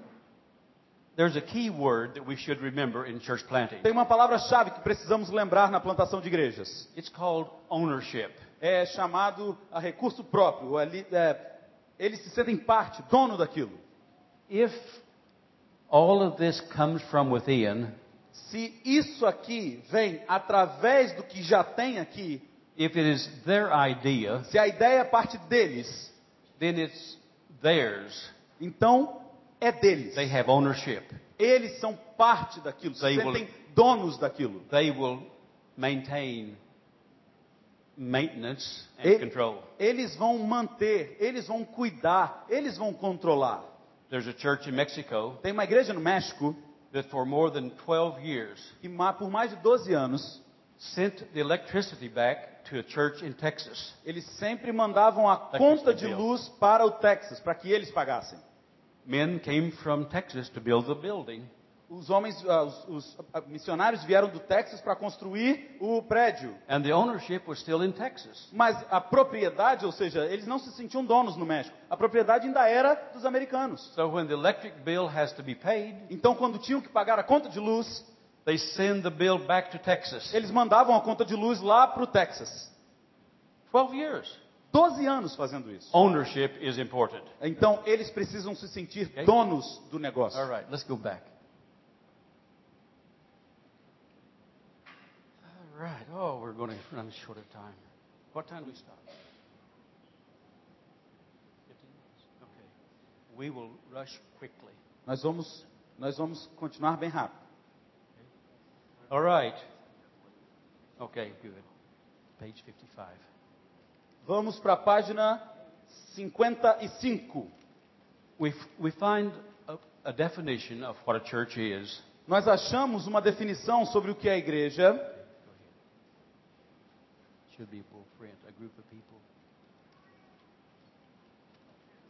There's a key word that we should remember in church planting. Tem uma palavra-chave que precisamos lembrar na plantação de igrejas. It's called ownership. É chamado a recurso próprio. Ali, é, eles se sentem parte, dono daquilo. If all of this comes from within, Se isso aqui vem através do que já tem aqui, if it is their idea, se a ideia parte deles, then it's theirs. então é deles. They have ownership. Eles são parte daquilo, se They will- sentem donos daquilo. They will maintain maintenance and control. Eles vão manter, eles vão cuidar, eles vão controlar. There's a church in Mexico Tem uma igreja no México that for more than 12 years que ma- por mais de 12 anos sent the electricity back to a church in Texas. eles sempre mandavam a conta de luz para o Texas, para que eles pagassem. Men came from Texas to build the building, Os homens, ah, os, os, ah, missionários vieram do Texas para construir o prédio. and the ownership was still in Texas. Mas a propriedade, ou seja, eles não se sentiam donos no México. A propriedade ainda era dos americanos. So when the electric bill has to be paid, Então, quando tinham que pagar a conta de luz, they send the bill back to Texas. eles mandavam a conta de luz lá para o Texas. 12 years. 12 anos fazendo isso. Ownership is important. Então, eles precisam se sentir Ok. donos do negócio. All right, let's go back. All right. Oh, we're going to run short of time. What time do we stop? 15 minutes. Okay. We will rush quickly. Nós vamos, nós vamos continuar bem rápido. All right. Okay, good. Page 55. Vamos para a página 55. We, we find a, a definition of what a church is. Nós achamos uma definição sobre o que é a igreja.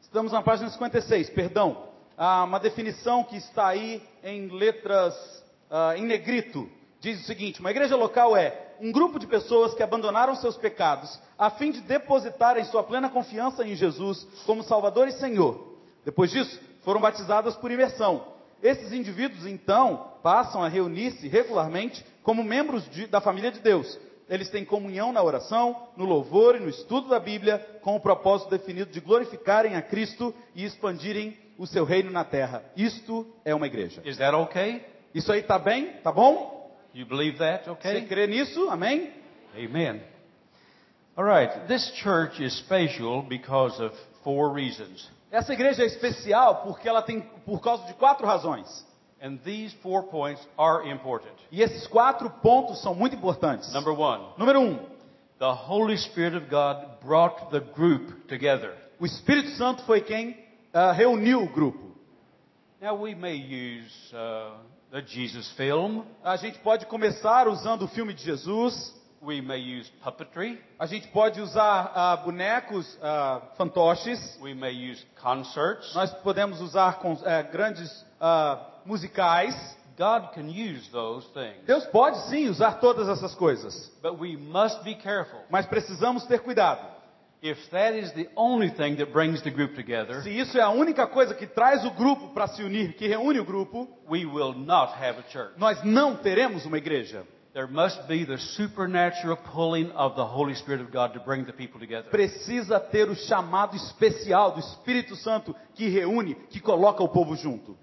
Estamos na página 56, perdão. Ah, uma definição que está aí em letras ah, em negrito. Diz o seguinte: uma igreja local é um grupo de pessoas que abandonaram seus pecados a fim de depositarem sua plena confiança em Jesus como Salvador e Senhor. Depois disso, foram batizadas por imersão. Esses indivíduos, então, passam a reunir-se regularmente como membros de- da família de Deus. Eles têm comunhão na oração, no louvor e no estudo da Bíblia, com o propósito definido de glorificarem a Cristo e expandirem o seu reino na terra. Isto é uma igreja. Is that okay? Isso aí tá bem? Tá bom? You believe that? Você Okay. crê nisso? Amém? Amen. All right. This church is special because of four reasons. Essa igreja é especial porque ela tem por causa de quatro razões. And these four points are important. E esses quatro pontos são muito importantes. Number one, Número um, the Holy Spirit of God brought the group together. o Espírito Santo foi quem ah, reuniu o grupo. Now, we may use uh, the Jesus film, A gente pode começar usando o filme de Jesus. we may use puppetry, A gente pode usar ah, bonecos, ah, fantoches. we may use concerts. Nós podemos usar com, eh, grandes musicais. God can use those things. Deus pode sim usar todas essas coisas, But we must be careful. mas precisamos ter cuidado. If that is the only thing that brings the group together, Se isso é a única coisa que traz o grupo para se unir, que reúne o grupo, we will not have a church. nós não teremos uma igreja. There must be the supernatural pulling of the Holy Spirit of God to bring the people together. Precisa ter o chamado especial do Espírito Santo que reúne, que coloca o povo junto.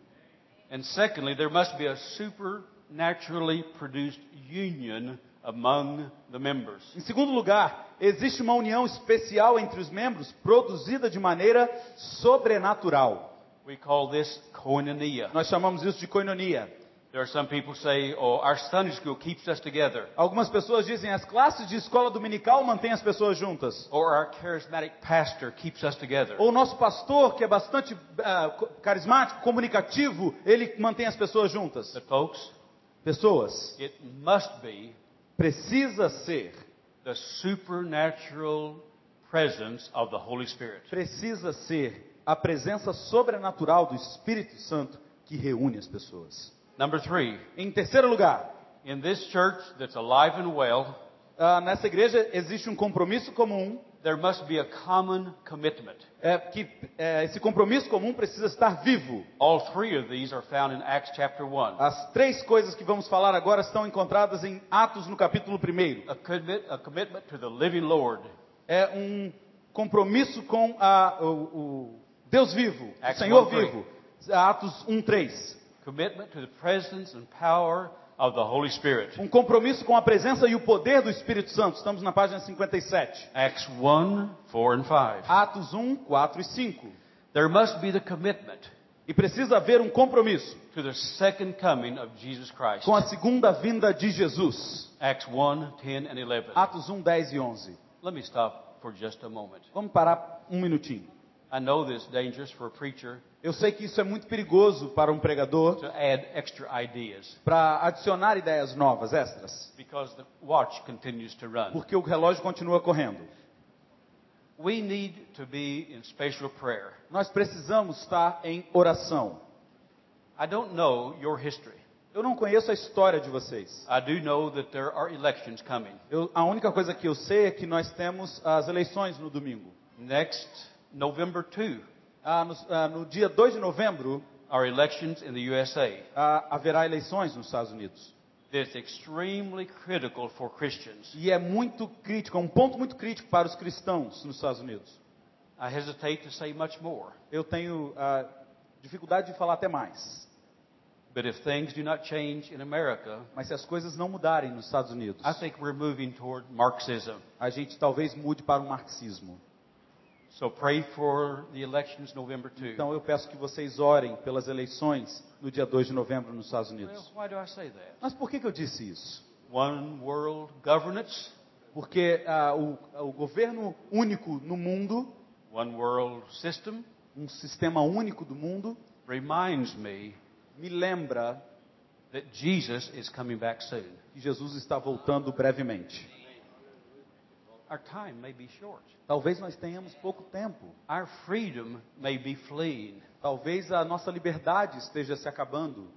And secondly, there must be a supernaturally produced union among the members. Em segundo lugar, existe uma união especial entre os membros, produzida de maneira sobrenatural. We call this koinonia. Nós chamamos isso de koinonia. There are some people say, "Oh, our Sunday school keeps us together," Algumas pessoas dizem as classes de escola dominical mantêm as pessoas juntas. or "Our charismatic pastor keeps us together." Ou o nosso pastor, que é bastante co- carismático, comunicativo, ele mantém as pessoas juntas. But folks, Pessoas, it must be precisa ser, the supernatural presence of the Holy Spirit. precisa ser a presença sobrenatural do Espírito Santo que reúne as pessoas. Number three, Em terceiro lugar, in this church that's alive and well, ah, nessa igreja existe um compromisso comum, there must be a common commitment. é, que é, esse compromisso comum precisa estar vivo. All three of these are found in Acts chapter 1. As três coisas que vamos falar agora estão encontradas em Atos no capítulo 1. A, commit, a commitment to the living Lord, É um compromisso com a- o, o Deus vivo, o Acts Senhor 1:3. vivo. Atos 1:3. Um compromisso com a presença e o poder do Espírito Santo. Estamos na página 57. Acts 1, 4, and 5. Atos 1, 4 e 5. There must be the commitment E precisa haver um compromisso to the second coming of Jesus Christ. com a segunda vinda de Jesus. Acts 1, 10, and 11. Atos 1, 10 e 11. Let me stop for just a moment. Vamos parar um minutinho. I know this is dangerous for a preacher Eu sei que isso é muito perigoso para um pregador para adicionar ideias novas, extras, because the watch continues to run. porque o relógio continua correndo. Nós precisamos estar em oração. I don't know your history. Eu não conheço a história de vocês. I do know that there are elections coming. Eu- a única coisa que eu sei é que nós temos as eleições no domingo. Next November 2 Ah, no, ah, no dia 2 de novembro, are elections in the USA. ah, haverá eleições nos Estados Unidos. It's extremely critical for Christians. E é muito crítico, é um ponto muito crítico para os cristãos nos Estados Unidos. I hesitate to say much more, Eu tenho ah, dificuldade de falar até mais. but if things do not change in America, Mas se as coisas não mudarem nos Estados Unidos, I think we're moving toward Marxism. a gente talvez mude para o marxismo. So pray for the elections November 2. Então eu peço que vocês orem pelas eleições no dia 2 de novembro nos Estados well, Unidos. why do I say that? Mas por que, que eu disse isso? One world governance, Porque ah, o, o governo único no mundo, one world system um sistema único do mundo, reminds me me lembra that Jesus is coming back soon. que Jesus está voltando brevemente. Our time may be short. Talvez nós tenhamos pouco tempo. Our freedom may be fleeing. Talvez a nossa liberdade esteja se acabando.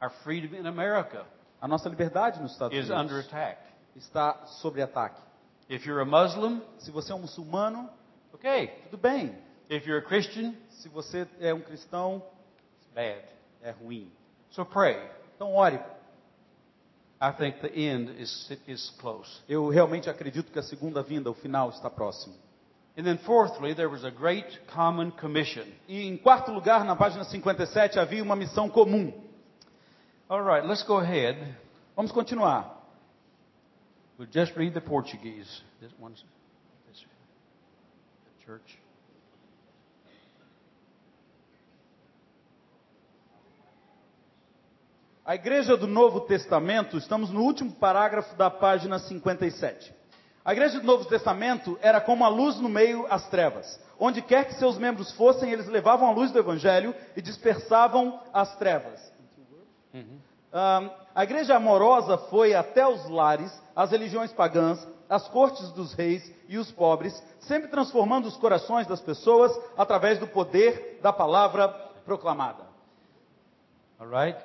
Our freedom in America A nossa liberdade nos Estados is under Unidos attack. está sob ataque. If you're a Muslim, Se você é um muçulmano, okay. tudo bem. If you're a Christian, Se você é um cristão, it's bad. é ruim. So pray. Então ore. I think the end is, is close. Eu realmente acredito que a segunda vinda, o final, está próximo. And then fourthly, there was a great common commission. E em quarto lugar, na página 57, havia uma missão comum. All right, let's go ahead. Vamos continuar. We'll just read the Portuguese. This one's this, the church. A igreja do Novo Testamento, estamos no último parágrafo da página 57. A igreja do Novo Testamento era como a luz no meio às trevas. Onde quer que seus membros fossem, eles levavam a luz do evangelho e dispersavam as trevas. Ah, a igreja amorosa foi até os lares, as religiões pagãs, as cortes dos reis e os pobres, sempre transformando os corações das pessoas através do poder da palavra proclamada. All right.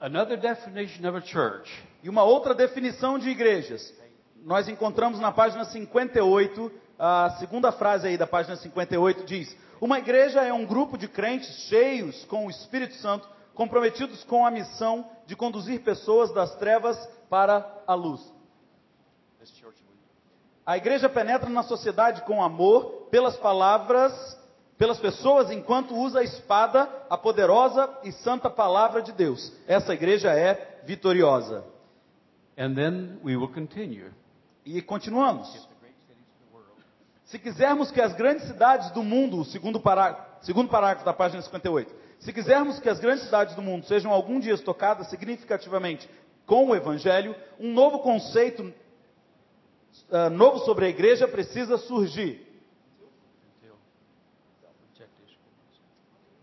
Another definition of a church E uma outra definição de igrejas. Nós encontramos na página 58, a segunda frase aí da página 58 diz: Uma igreja é um grupo de crentes cheios com o Espírito Santo, comprometidos com a missão de conduzir pessoas das trevas para a luz. We- A igreja penetra na sociedade com amor, pelas palavras, pelas pessoas, enquanto usa a espada, a poderosa e santa palavra de Deus. Essa igreja é vitoriosa. And then we will continue. E continuamos. Se quisermos que as grandes cidades do mundo, segundo, pará, segundo parágrafo da página 58, se quisermos que as grandes cidades do mundo sejam algum dia tocadas significativamente com o Evangelho, um novo conceito ah, novo sobre a igreja precisa surgir. Until check this.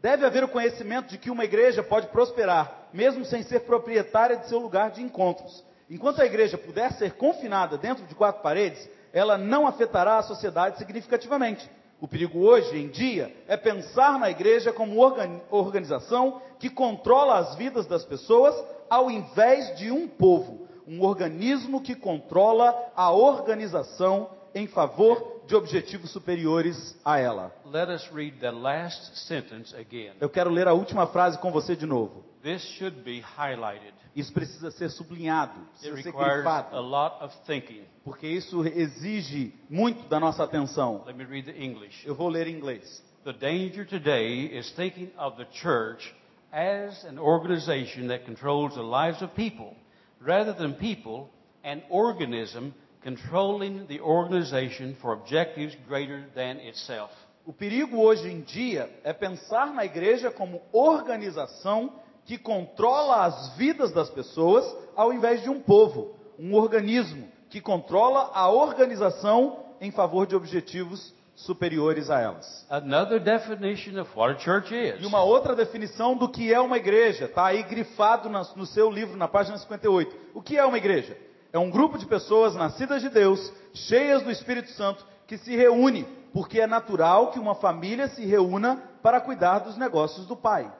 Deve haver o conhecimento de que uma igreja pode prosperar, mesmo sem ser proprietária de seu lugar de encontros. Enquanto a igreja puder ser confinada dentro de quatro paredes, ela não afetará a sociedade significativamente. O perigo hoje em dia é pensar na igreja como organ- organização que controla as vidas das pessoas, ao invés de um povo, um organismo que controla a organização em favor de objetivos superiores a ela. Let us read the last sentence again. Eu quero ler a última frase com você de novo. This should be highlighted. Isso precisa ser sublinhado, It precisa ser grifado, lot of thinking. porque isso exige muito da nossa atenção. Let me read the English. Eu vou ler em inglês. The danger today is thinking of the church as an organization that controls the lives of people, rather than people, an organism controlling the organization for objectives greater than itself. O perigo hoje em dia é pensar na igreja como organização que controla as vidas das pessoas, ao invés de um povo, um organismo que controla a organização em favor de objetivos superiores a elas. Another definition of what a church is. E uma outra definição do que é uma igreja, está aí grifado no seu livro, na página 58. O que é uma igreja? É um grupo de pessoas nascidas de Deus, cheias do Espírito Santo, que se reúne, porque é natural que uma família se reúna para cuidar dos negócios do pai.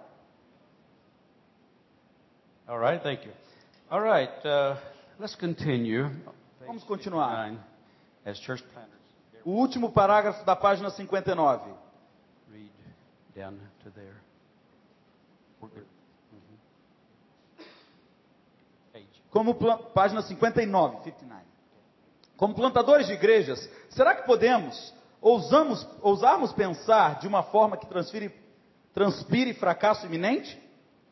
All right, thank you. All right, uh, let's continue. Vamos continuar. As church planners, O último parágrafo da página 59. read down to there. We're good. Mhm. Page. Como página 59, 59. Como plantadores de igrejas, será que podemos, ousamos, ousarmos pensar de uma forma que transpire fracasso iminente?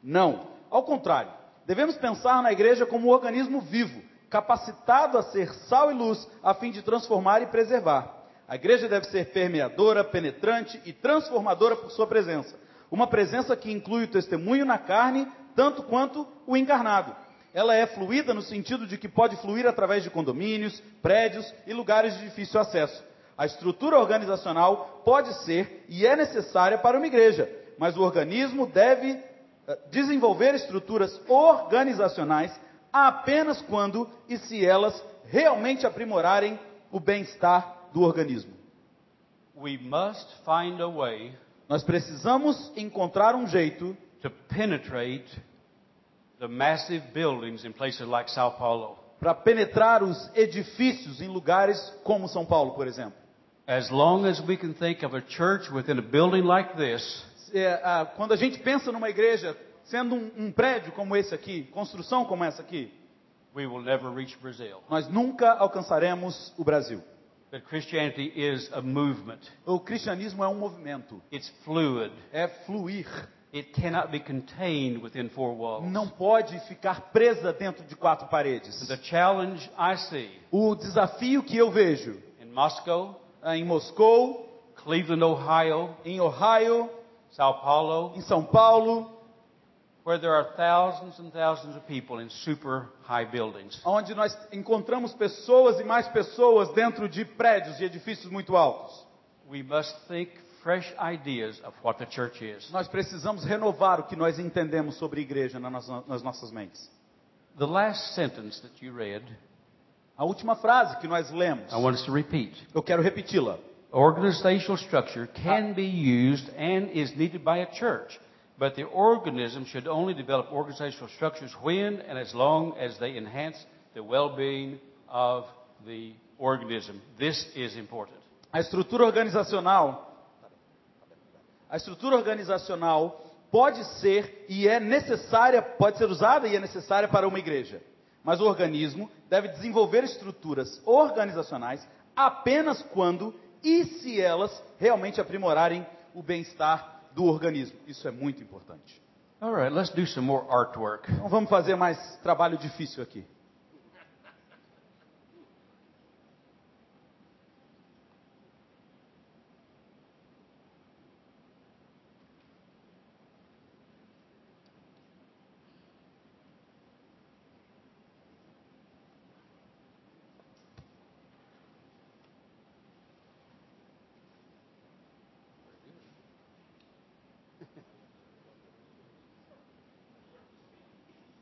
Não. Ao contrário, devemos pensar na igreja como um organismo vivo, capacitado a ser sal e luz, a fim de transformar e preservar. A igreja deve ser permeadora, penetrante e transformadora por sua presença. Uma presença que inclui o testemunho na carne, tanto quanto o encarnado. Ela é fluida no sentido de que pode fluir através de condomínios, prédios e lugares de difícil acesso. A estrutura organizacional pode ser e é necessária para uma igreja, mas o organismo deve eh, desenvolver estruturas organizacionais apenas quando e se elas realmente aprimorarem o bem-estar do organismo. We must find a way Nós precisamos encontrar um jeito to penetrate para penetrar os edifícios em lugares como São Paulo, por exemplo. As long as we can think of a church within a building like this, É, quando a gente pensa numa igreja sendo um, um prédio como esse aqui, construção como essa aqui, we will never reach Brazil. nós nunca alcançaremos o Brasil. But Christianity is a movement. O cristianismo é um movimento, It's fluid. é fluir. It cannot be contained within four walls. Não pode ficar presa dentro de quatro paredes. The challenge I see O desafio que eu vejo in Moscow, ah, em Moscou, Cleveland, Ohio, em Ohio, Sao Paulo, em São Paulo, where there are thousands and thousands of people in super high buildings. onde nós encontramos pessoas e mais pessoas dentro de prédios e edifícios muito altos. We must think fresh ideas of what the church is. Nós precisamos renovar o que nós entendemos sobre igreja na nossa- nas nossas mentes. The last sentence that you read, A última frase que nós lemos, I want us to repeat. eu quero repeti-la. Organizational structure can be used and is needed by a church, but the organism should only develop organizational structures when and as long as they enhance the well-being of the organism. This is important. A estrutura organizacional, a estrutura organizacional pode ser e é necessária, pode ser usada e é necessária para uma igreja. Mas o organismo deve desenvolver estruturas organizacionais apenas quando e se elas realmente aprimorarem o bem-estar do organismo. Isso é muito importante. All right, let's do some more artwork. Então vamos fazer mais trabalho difícil aqui.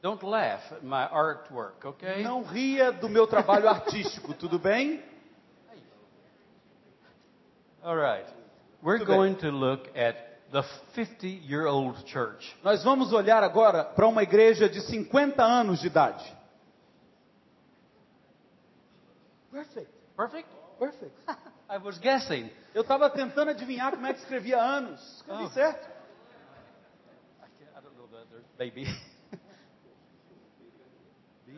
Don't laugh at my artwork, okay? Não ria do meu trabalho artístico, tudo bem? All right. We're Tudo bem. going to look at the 50-year-old church. Nós vamos olhar agora para uma igreja de 50 anos de idade. Perfect. Perfect? Perfect. I was guessing. Eu estava tentando adivinhar como é que escrevia anos. Escrevi Oh. certo. I, I don't know the other baby. B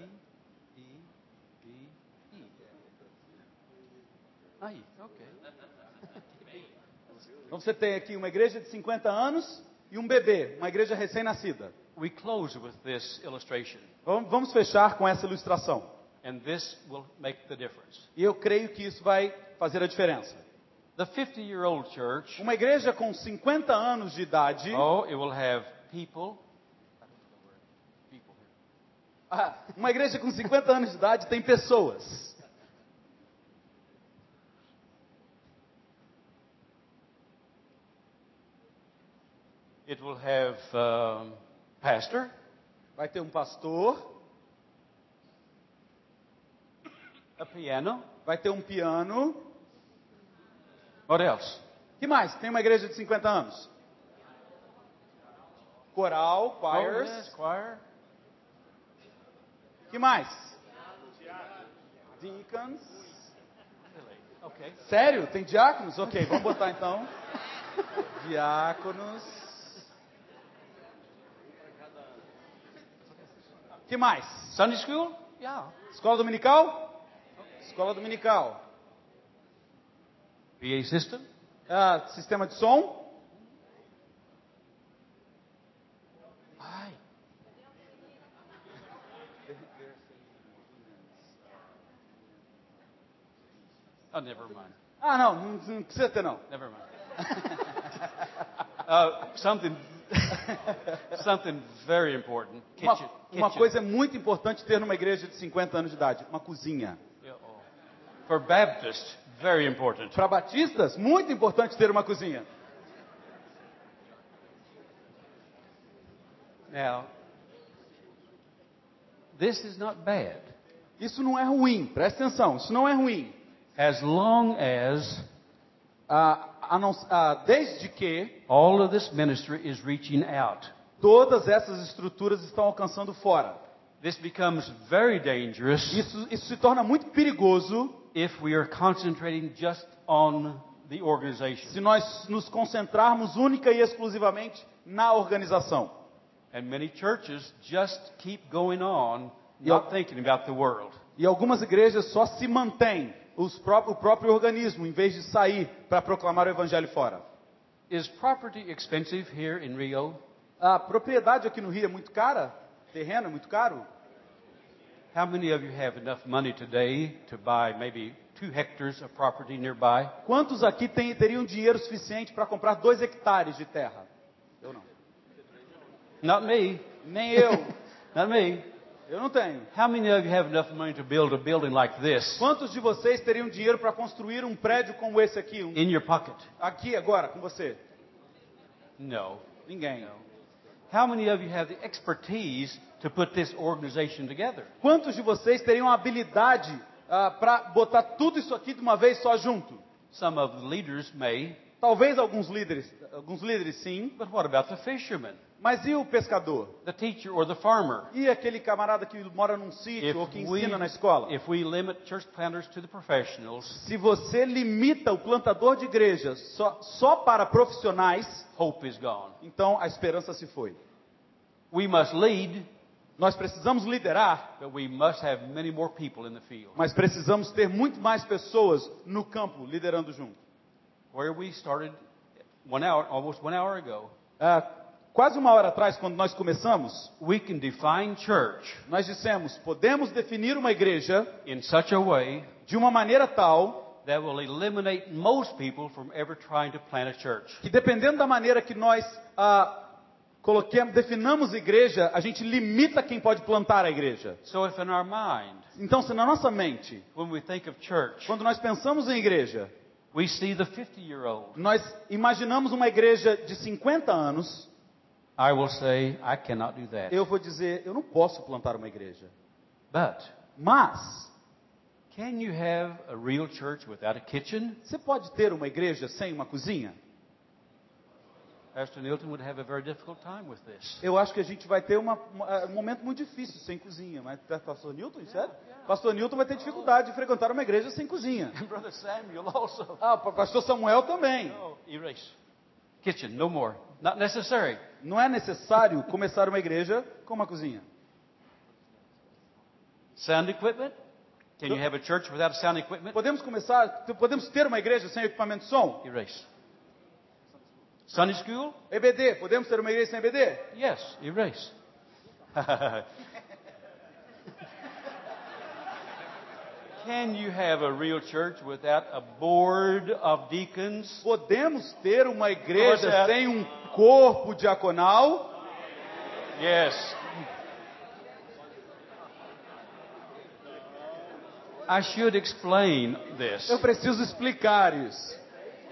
E B E. Aí, ok. Então você tem aqui uma igreja de 50 anos e um bebê, uma igreja recém-nascida. We close with this illustration, Vamos fechar com essa ilustração. and this will make the difference. E eu creio que isso vai fazer a diferença. The 50-year-old church, Uma igreja com 50 anos de idade, oh, it will have people. Ah, uma igreja com 50 anos de idade tem pessoas. It will have um, pastor, Vai ter um pastor, a piano. vai ter um piano. What else? que mais? Tem uma igreja de 50 anos? Coral, Oh, choirs. yes, choir. que mais? Deacons. Okay. Sério? Tem diáconos? Ok, vamos botar então. Diáconos. Que mais? Sunday school? Yeah. Escola dominical? Escola dominical. PA system? Ah, sistema de som? Aye. Oh, never mind. Ah, não, não, não precisa ter não. Never mind. uh, something, something very important. Uma, Kitchen. uma kitchen. coisa muito importante ter numa igreja de 50 anos de idade, uma cozinha. Oh. For Baptists, very important. Para batistas, muito importante ter uma cozinha. Now, this is not bad Isso não é ruim, presta atenção, isso não é ruim. as long as Ah, a não- desde que all of this ministry is reaching out. todas essas estruturas estão alcançando fora. This becomes very dangerous Isso, isso se torna muito perigoso if we are concentrating just on the organization. se nós nos concentrarmos única e exclusivamente na organização. And many churches just keep going on, not thinking about the world. E algumas igrejas só se mantêm pró- o próprio organismo, em vez de sair para proclamar o evangelho fora. Is property expensive here in Rio? A propriedade aqui no Rio é muito cara? Terreno é muito caro? How many of you have enough money today to buy maybe two hectares of property nearby? Quantos aqui tem- teriam dinheiro suficiente para comprar dois hectares de terra? Eu não. Not me. Nem eu. Not me. Eu não tenho. How many of you have enough money to build a building like this Quantos de vocês teriam dinheiro para construir um prédio como esse aqui? Um- in your pocket? aqui agora, com você? No. Ninguém. How many of you have the expertise to put this organization together? Quantos de vocês teriam a habilidade para botar tudo isso aqui de uma vez só junto? Some of the leaders may, Talvez alguns líderes, alguns líderes sim, but what about the fisherman, mas e o pescador? the teacher, or the farmer? E aquele camarada que mora num sítio ou que we, ensina na escola? if we limit church planters to the professionals, Se você limita o plantador de igrejas só, só para profissionais, hope is gone. então a esperança se foi. We must lead, Nós precisamos liderar, but we must have many more people in the field. mas precisamos ter muito mais pessoas no campo liderando junto. Where we started one hour, almost one hour ago, Ah, quase uma hora atrás, quando nós começamos, we can define church nós dissemos: podemos definir uma igreja in such a way de uma maneira tal that will eliminate most people from ever trying to plant a church. que, dependendo da maneira que nós ah, coloquemos, definamos igreja, a gente limita quem pode plantar a igreja. So if in our mind, Então, se na nossa mente, when we think of church, quando nós pensamos em igreja, we see the 50-year-old, nós imaginamos uma igreja de 50 anos, I will say, I cannot do that. eu vou dizer: eu não posso plantar uma igreja. But Mas, can you have a real church without a kitchen? você pode ter uma igreja sem uma cozinha? Pastor Newton would have a very difficult time with this. Eu acho que a gente vai ter uma- uma- um momento muito difícil sem cozinha. Mas, Pastor Newton, sério? Pastor Newton vai ter dificuldade de frequentar uma igreja sem cozinha. And Brother Samuel also. Ah, Pastor Samuel também. No, erase. Kitchen, no more. Not necessary. Não é necessário começar uma igreja com uma cozinha. Sound equipment? Can you have a church without sound equipment? Podemos começar, podemos ter uma igreja sem equipamento de som? Erase. Sunday school? EBD, podemos ter uma igreja sem EBD? Yes, erase. Can you have a real church without a board of deacons? Podemos ter uma igreja sem um corpo diaconal? Yes. I should explain this. Eu preciso explicar isso.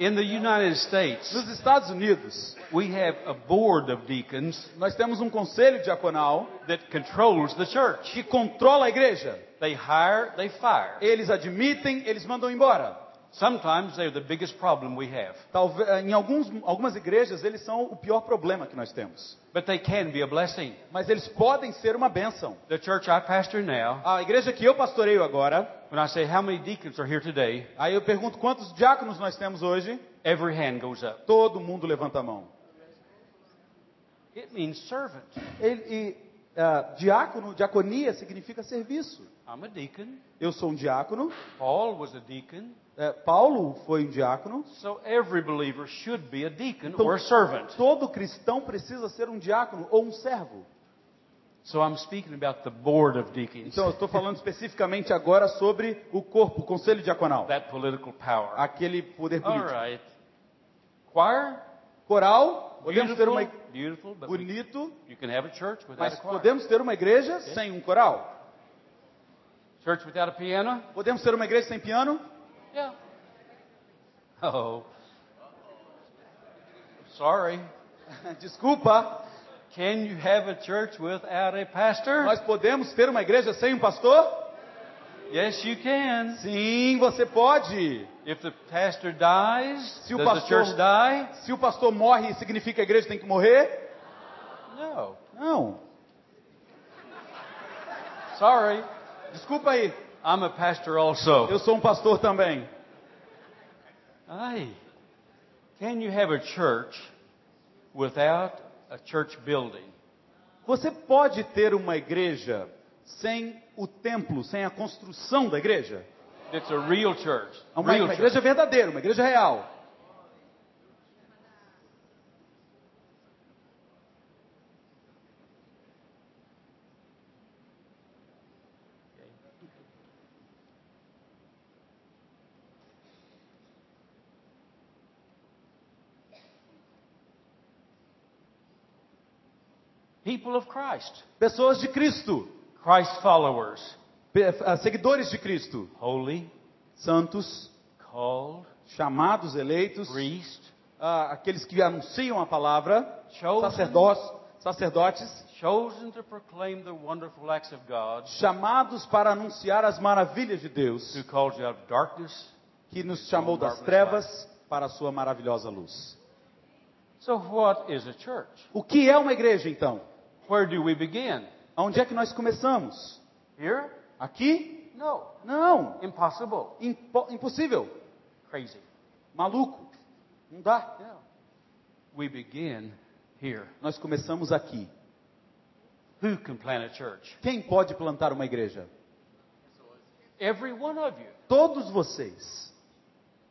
In the United States, Nos Estados Unidos, we have a board of deacons nós temos um conselho diaconal that controls the church. que controla a igreja. They hire, they fire. Eles admitem, eles mandam embora. Sometimes they're the biggest problem we have. Talvez, em alguns, algumas igrejas, eles são o pior problema que nós temos. But they can be a blessing. Mas eles podem ser uma bênção. The church I pastor now, A igreja que eu pastoreio agora, when I say how many deacons are here today, aí eu pergunto quantos diáconos nós temos hoje? every hand goes up. Todo mundo levanta a mão. It means servant. Ele, e, ah, diácono, diaconia significa serviço. I'm a deacon. Eu sou um diácono. Paul was a deacon. eh, Paulo foi um diácono. So every believer should be a deacon Então, or a servant. todo cristão precisa ser um diácono ou um servo. So I'm speaking about the board of deacons, Então eu estou falando especificamente agora sobre o corpo, o conselho diaconal, that political power. aquele poder All político. right. Choir, Coral, podemos ter uma beautiful, we- bonito, you can have a church without mas a choir. podemos ter uma igreja sem um coral. Church without a piano? Podemos ter uma igreja sem piano? Yeah. Oh. Sorry. Desculpa. Can you have a church without a pastor? Nós podemos ter uma igreja sem um pastor? Yes, you can. Sim, você pode. If the pastor dies, Se o pastor- die? Se o pastor morre, significa que a igreja tem que morrer? No. Não. Sorry. Desculpa aí. I'm a pastor also. Eu sou um pastor também. Aye. Can you have a church without? Você pode ter uma igreja sem o templo, sem a construção da igreja? It's a real church. Uma, Real uma igreja verdadeira, uma igreja real. People of Christ. Pessoas de Cristo, Christ followers. ah, seguidores de Cristo, Holy, santos, called, chamados, eleitos, priest, ah, aqueles que anunciam a palavra, chosen, sacerdotes, sacerdotes, chosen to proclaim the wonderful acts of God, chamados para anunciar as maravilhas de Deus, who called you out of darkness. que nos chamou das trevas para a sua maravilhosa luz. So what is a church? O que é uma igreja então? Where do we begin? Onde é que nós começamos? Here? Aqui? No. Não. Impossible. Impo- impossível. Crazy. Maluco. Não dá. Yeah. We begin here. Nós começamos aqui. Who can plant a church? Quem pode plantar uma igreja? Every one of you. Todos vocês.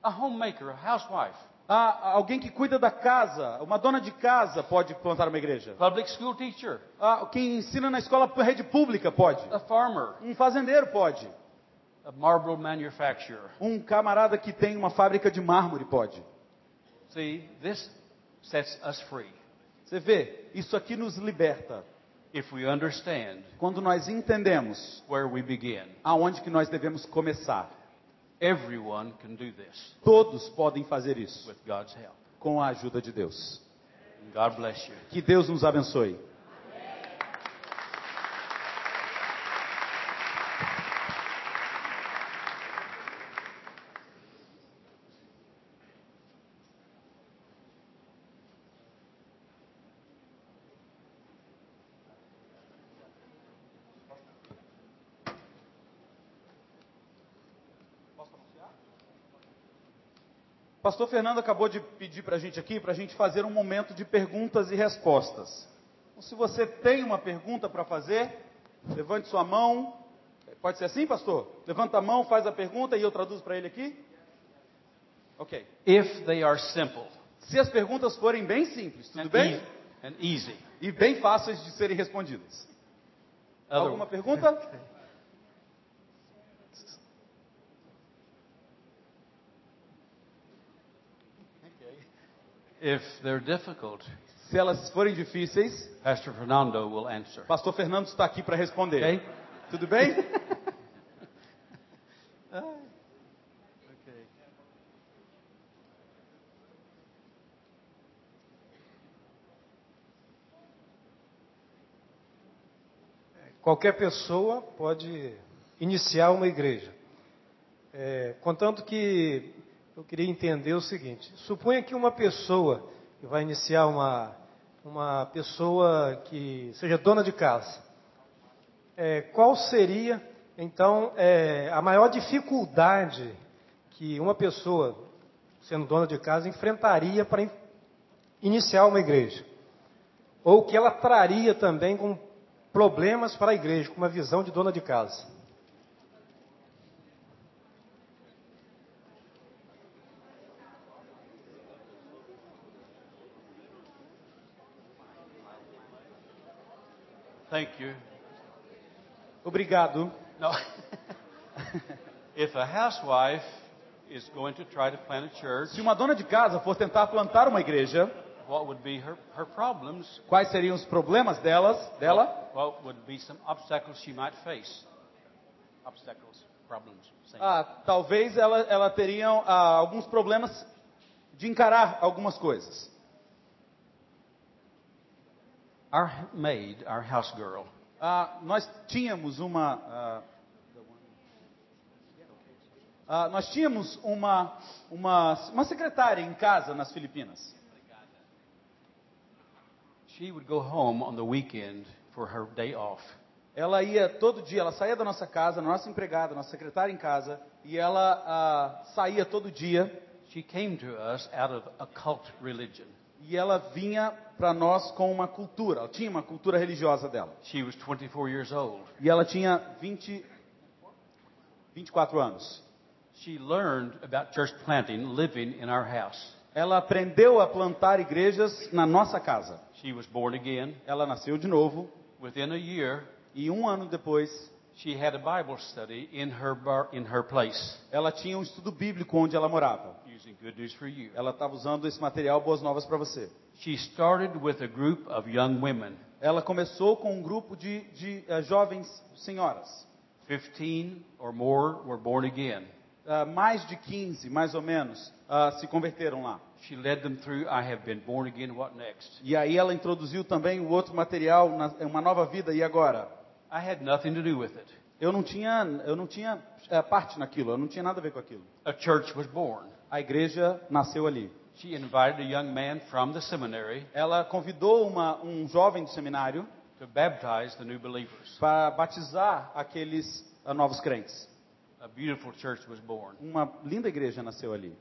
A homemaker, a housewife, Ah, alguém que cuida da casa, uma dona de casa pode plantar uma igreja. public school teacher, Ah, quem ensina na escola rede pública pode. a farmer, Um fazendeiro pode. a marble manufacturer. Um camarada que tem uma fábrica de mármore pode. See, this sets us free Você vê, isso aqui nos liberta. if we understand Quando nós entendemos where we begin. aonde que nós devemos começar. Everyone can do this Todos podem fazer isso with God's help. com a ajuda de Deus. God bless you. Que Deus nos abençoe. Pastor Fernando acabou de pedir para a gente aqui, para a gente fazer um momento de perguntas e respostas. Então, se você tem uma pergunta para fazer, levante sua mão. Pode ser assim, pastor? Levanta a mão, faz a pergunta e eu traduzo para ele aqui. Ok. If they are simple Se as perguntas forem bem simples, tudo and, bem? easy, and easy. E bem fáceis de serem respondidas. Alguma pergunta? If they're difficult, Se elas forem difíceis, Pastor Fernando will answer. pastor Fernando está aqui para responder. Okay? Tudo bem? Qualquer pessoa pode iniciar uma igreja. É, contanto que eu queria entender o seguinte: suponha que uma pessoa que vai iniciar uma, uma pessoa que seja dona de casa, é, qual seria então é, a maior dificuldade que uma pessoa, sendo dona de casa, enfrentaria para in- iniciar uma igreja? Ou que ela traria também com problemas para a igreja, com uma visão de dona de casa. Thank you. Obrigado. No. if a housewife is going to try to plant a church, Se uma dona de casa for tentar plantar uma igreja, what would be her, her problems? quais seriam os problemas delas, dela? What would be some obstacles she might face? Obstacles, problems. same. Ah, talvez ela, ela teriam ah, alguns problemas de encarar algumas coisas. Our maid, our house girl, Ah, nós tínhamos uma. ah, nós tínhamos uma, uma, uma secretária em casa nas Filipinas. she would go home on the weekend for her day off. Ela ia todo dia, ela saía da nossa casa, nossa empregada, nossa secretária em casa, e ela ah, saía todo dia She came to us out of occult religion. E ela vinha para nós com uma cultura. Ela tinha uma cultura religiosa dela. She was 24 years old. E ela tinha 20, 24 anos. She learned about church planting living in our house. Ela aprendeu a plantar igrejas na nossa casa. She was born again. Ela nasceu de novo Within a year, e um ano depois she had a Bible study in her bar, in her place. ela tinha um estudo bíblico onde ela morava. Using good news for you. Ela estava usando esse material Boas Novas para você. She started with a group of young women, Ela começou com um grupo de, de eh, jovens senhoras. 15 or more were born again. Ah, mais de 15, mais ou menos, ah, se converteram lá. She led them through I have been born again, what next? E aí ela introduziu também o outro material, na, uma nova vida. E agora? I had nothing to do with it. Eu não tinha, eu não tinha eh, parte naquilo. Eu não tinha nada a ver com aquilo. A church was born. A igreja nasceu ali. She invited a young man from the seminary Ela convidou uma, um jovem do seminário to baptize the new believers. para batizar aqueles ah, novos crentes. A beautiful church was born. Uma linda igreja nasceu ali.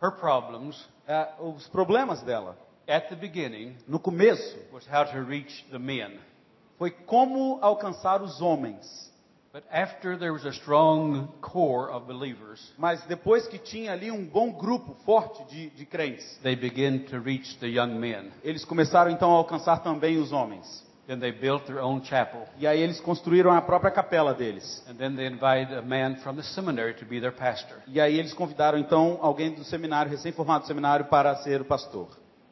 Her problems Eh, os problemas dela, at the beginning no começo, was how to reach the men. Foi como alcançar os homens. But after there was a strong core of believers, Mas depois que tinha ali um bom grupo forte de, de crentes, they began to reach the young men. eles começaram então a alcançar também os homens. Then they built their own chapel. E aí eles construíram a própria capela deles. And then they invited a man from the seminary to be their pastor. E aí eles convidaram então alguém do seminário, recém-formado do seminário, para ser o pastor.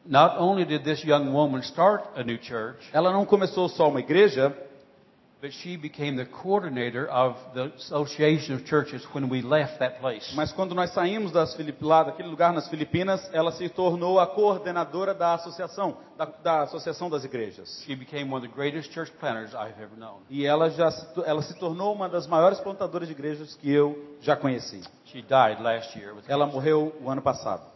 Not only did this young woman start a new church, Ela não começou só uma igreja, but she became the coordinator of the Association of Churches when we left that place. mas quando nós saímos das Filip, lá daquele lugar nas Filipinas, ela se tornou a coordenadora da associação, da, da associação das igrejas. She became one of the greatest church planners I've ever known. E ela já se, ela se tornou uma das maiores plantadoras de igrejas que eu já conheci. She died last year with Ela cancer. morreu o ano passado.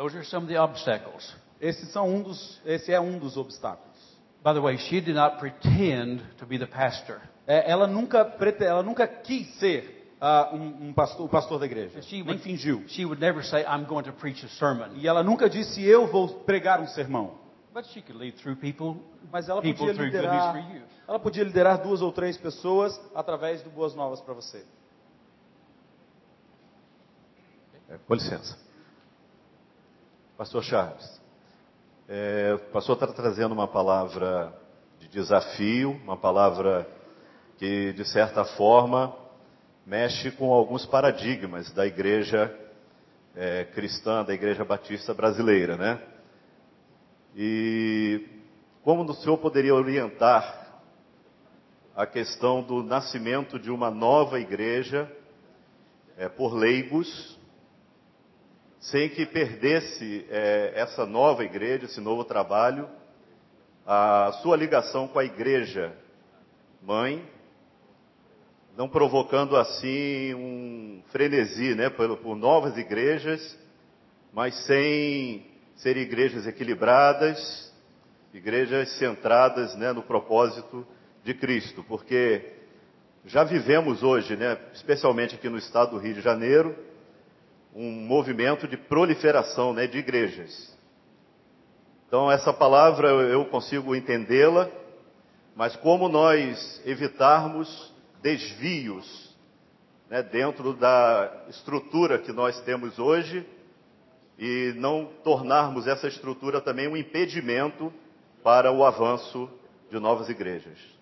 Those are some of the obstacles. Esses são um dos, esse é um dos obstáculos. By the way, she did not pretend to be the pastor. É, ela nunca prete- ela nunca quis ser ah, um, um pastor, o pastor da igreja. She Nem would, fingiu. she would never say, I'm going to preach a sermon. E ela nunca disse eu vou pregar um sermão. But she could lead through people, Mas ela people podia through good news for liderar. you. Ela podia liderar duas ou três pessoas através do boas novas para você. É, com licença. Pastor Charles, é, o pastor está trazendo uma palavra de desafio, uma palavra que, de certa forma, mexe com alguns paradigmas da igreja é, cristã, da igreja batista brasileira, né? E como o senhor poderia orientar a questão do nascimento de uma nova igreja é, por leigos, sem que perdesse é, essa nova igreja, esse novo trabalho, a sua ligação com a igreja mãe, não provocando assim um frenesi né, por, por novas igrejas, mas sem ser igrejas equilibradas, igrejas centradas né, no propósito de Cristo, porque já vivemos hoje, né, especialmente aqui no estado do Rio de Janeiro, um movimento de proliferação né, de igrejas. Então, essa palavra eu consigo entendê-la, mas como nós evitarmos desvios né, dentro da estrutura que nós temos hoje e não tornarmos essa estrutura também um impedimento para o avanço de novas igrejas?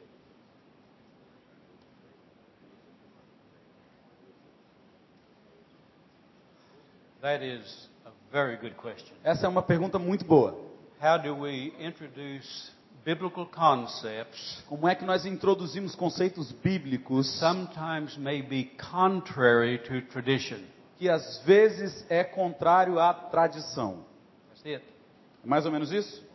That is a very good question. Essa é uma pergunta muito boa. How do we introduce biblical concepts, Como é que nós introduzimos conceitos bíblicos sometimes may be contrary to tradition? que às vezes é contrário à tradição? That's it. É mais ou menos isso?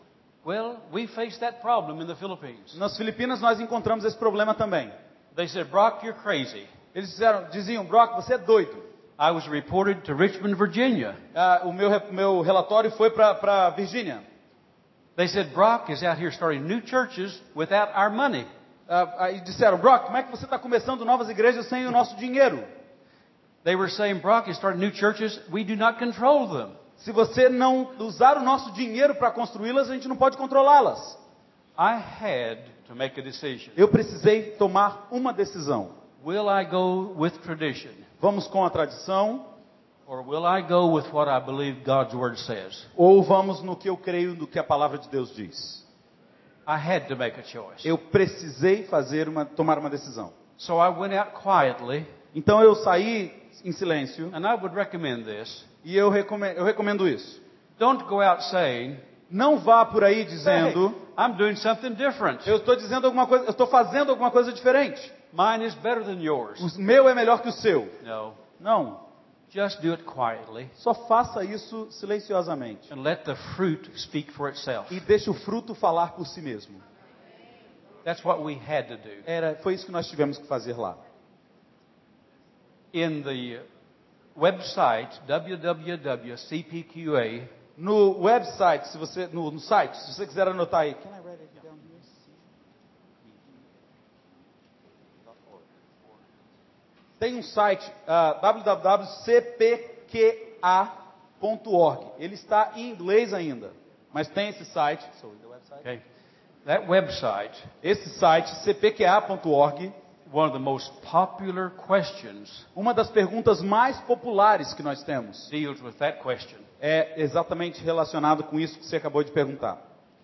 Well, we faced that problem in the Philippines. Nas Filipinas nós encontramos esse problema também. They said, Brock, you're crazy. Eles disseram, diziam, Brock, você é doido. I was reported to Richmond, Virginia. Ah, o meu, meu relatório foi para Virgínia. They said, Brock is out here starting new churches without our money. Ah, aí disseram, Brock, como é que você está começando novas igrejas sem o nosso dinheiro? They were saying, Brock is starting new churches, we do not control them. Se você não usar o nosso dinheiro para construí-las, a gente não pode controlá-las. I had to make a decision. Eu precisei tomar uma decisão. Will I go with tradition? Vamos com a tradição Or will I go with what I believe God's Word says? ou vamos no que eu creio, no que a palavra de Deus diz? I had to make a choice. Eu precisei fazer uma, tomar uma decisão. So I went out quietly, Então eu saí em silêncio and I would recommend this. e eu recomendo, eu recomendo isso. Don't go out saying, Não vá por aí hey, dizendo, I'm doing something different. eu estou dizendo alguma coisa, eu estou fazendo alguma coisa diferente. Mine is better than yours. O meu é melhor que o seu. No. Não. Just do it quietly Só faça isso silenciosamente and let the fruit speak for itself. e deixe o fruto falar por si mesmo. That's what we had to do. Era, foi isso que nós tivemos que fazer lá. In the website www.cpqa, No website, se você, no, no site, se você quiser anotar aí. Can I write it down here? Tem um site ah, www.cpqa.org. Ele está em inglês ainda, mas tem esse site. So, website. okay, that website, Esse site, cpqa.org, one of the most popular questions uma das perguntas mais populares que nós temos deals with that question. é exatamente relacionado com isso que você acabou de perguntar.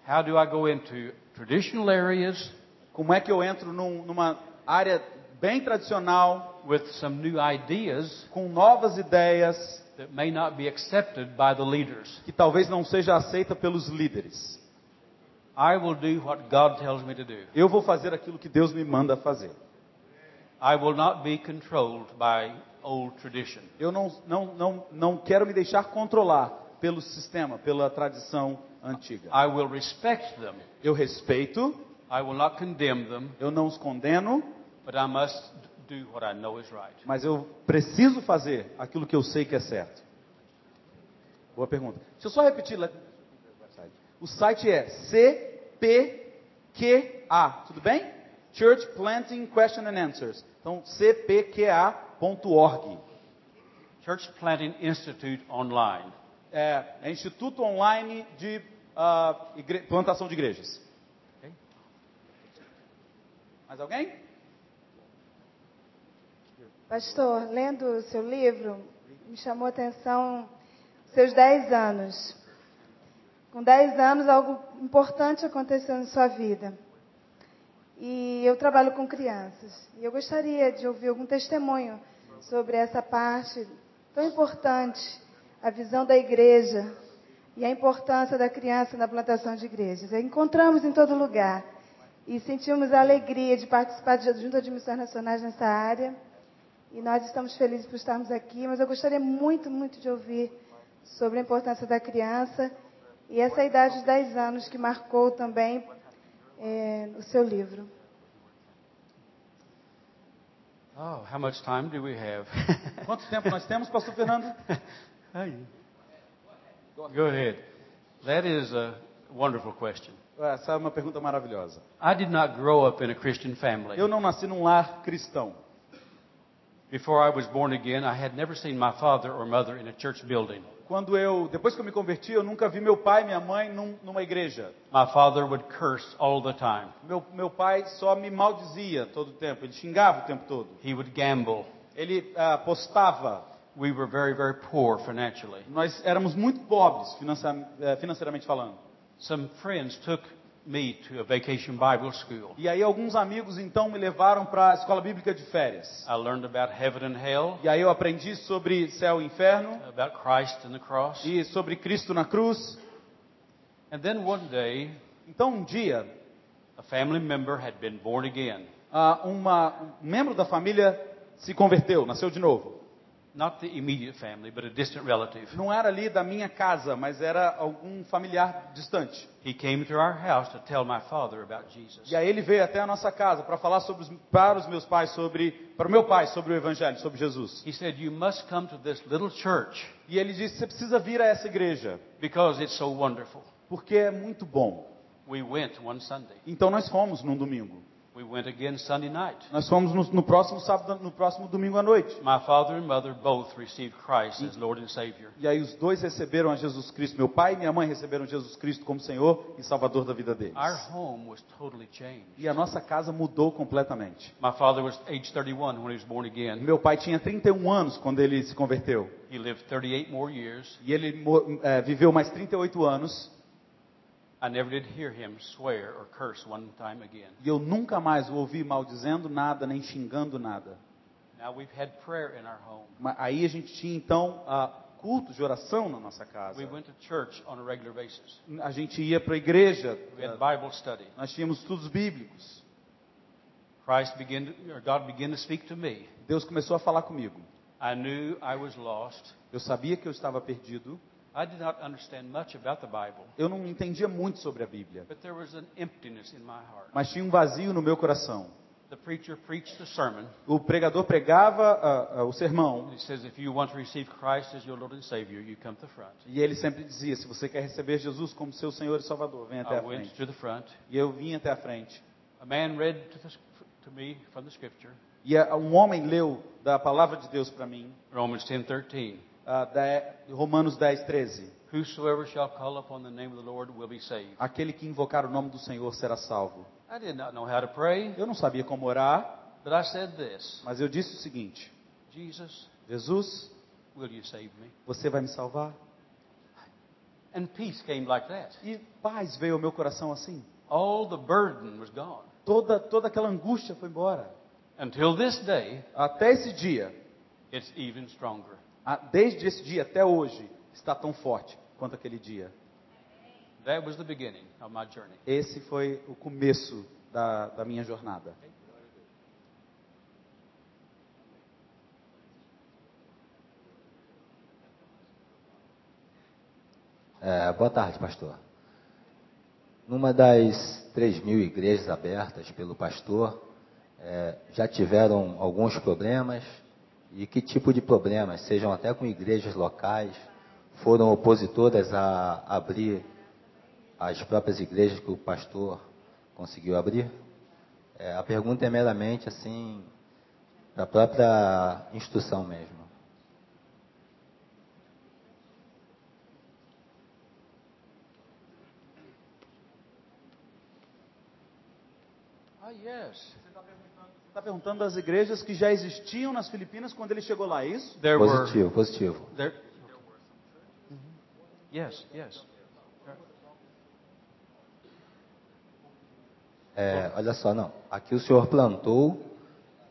How do I go into traditional areas Como é que eu entro num- numa área bem tradicional, with some new ideas com novas ideias, that may not be accepted by the leaders? que talvez não seja aceita pelos líderes? I will do what God tells me to do. Eu vou fazer aquilo que Deus me manda fazer. I will not be controlled by old tradition. Eu não, não, não, não quero me deixar controlar pelo sistema, pela tradição antiga. I will respect them. Eu respeito, I will not condemn them, eu não os condeno, but I must do what I know is right. mas eu preciso fazer aquilo que eu sei que é certo. Boa pergunta. Deixa eu só repetir. O site é CPQA, tudo bem? Church Planting Question and Answers. Então, cpqa.org. Church Planting Institute online. É, é Instituto Online de igre- Plantação de Igrejas. Ok. Mais alguém? Pastor, lendo o seu livro, me chamou a atenção seus 10 anos. Com 10 anos, algo importante aconteceu na sua vida. E eu trabalho com crianças. E eu gostaria de ouvir algum testemunho sobre essa parte tão importante, a visão da igreja e a importância da criança na plantação de igrejas. Encontramos em todo lugar e sentimos a alegria de participar de junta de missões nacionais nessa área. E nós estamos felizes por estarmos aqui, mas eu gostaria muito, muito de ouvir sobre a importância da criança e essa idade de 10 anos que marcou também é, o seu livro. Oh, how much time do we have? Quanto tempo nós temos, Pastor Fernando? Go ahead. That is a wonderful question. Essa é uma pergunta maravilhosa. I did not grow up in a Christian family. Eu não nasci num lar cristão. Before I was born again, I had never seen my father or mother in a church building. Quando eu, depois que eu me converti, eu nunca vi meu pai e minha mãe num- numa igreja. My father would curse all the time. Meu, meu pai só me maldizia todo o tempo, ele xingava o tempo todo. He would gamble. Ele ah, apostava. We were very, very poor financially. Nós éramos muito pobres, eh, financeiramente falando. Some friends took me to a vacation Bible school. E aí alguns amigos então me levaram para a escola bíblica de férias. I learned about heaven and hell, E aí eu aprendi sobre céu e inferno about Christ and the cross. e sobre Cristo na cruz. And then one day, Então um dia, a family member had been born again. ah, uma, um membro da família se converteu, nasceu de novo. Not the immediate family, but a distant relative. Não era ali da minha casa, mas era algum familiar distante. He came to our house to tell my father about Jesus. E aí ele veio até a nossa casa para falar sobre para os meus pais sobre, para o meu pai sobre o evangelho, sobre Jesus. He said, You must come to this little church E ele disse: você precisa vir a essa igreja because it's so wonderful. porque é muito bom. We went one Sunday. Então nós fomos num domingo. We went again Sunday night. Nós fomos no, no próximo sábado, no próximo domingo à noite. My father and mother both received Christ as Lord and Savior. E aí os dois receberam a Jesus Cristo. Meu pai e minha mãe receberam Jesus Cristo como Senhor e Salvador da vida deles. Our home was totally changed. E a nossa casa mudou completamente. My father was age 31 when he was born again. Meu pai tinha 31 anos quando ele se converteu. He lived 38 more years. E ele eh, viveu mais 38 anos. E eu nunca mais o ouvi maldizendo nada, nem xingando nada. Now we've had prayer in our home. Ma- Aí a gente tinha então ah, cultos de oração na nossa casa. We went to church on a regular basis. A gente ia para a igreja. We had ah, Bible study. Nós tínhamos estudos bíblicos. Christ began, to, or God began to speak to me. Deus começou a falar comigo. I knew I was lost. Eu sabia que eu estava perdido. I did not understand much about the Bible, Eu não entendia muito sobre a Bíblia. but there was an emptiness in my heart. Mas tinha um vazio no meu coração. The preacher preached the sermon. O pregador pregava ah, ah, o sermão. He says, if you want to receive Christ as your Lord and Savior, you come to the front. E ele sempre dizia: se você quer receber Jesus como seu Senhor e Salvador, venha até I a went frente. to the front. E eu vim até a frente. A man read to, the, to me from the Scripture, E um homem leu da palavra de Deus para mim, Romans 10:13. Ah, Romanos 10, 13. Whosoever shall call upon the name of the Lord will be saved. Aquele que invocar o nome do Senhor será salvo. I did not know how to pray, Eu não sabia como orar, but I said this mas eu disse o seguinte: Jesus, Jesus, will you save me? você vai me salvar? And peace came like that. E paz veio ao meu coração assim. All the burden was gone. Toda, toda aquela angústia foi embora. Until this day, Até esse dia, it's even stronger. Desde esse dia até hoje, está tão forte quanto aquele dia. That was the beginning of my journey. Esse foi o começo da, da minha jornada. É, boa tarde, pastor. Numa das 3 mil igrejas abertas pelo pastor, é, já tiveram alguns problemas? E que tipo de problemas, sejam até com igrejas locais, foram opositoras a abrir as próprias igrejas que o pastor conseguiu abrir? É, a pergunta é meramente assim, da própria instrução mesmo. Ah, yes. Está perguntando das igrejas que já existiam nas Filipinas quando ele chegou lá, é isso? There were. Positivo, positivo. There. Yes, yes. É, olha só, não. Aqui o senhor plantou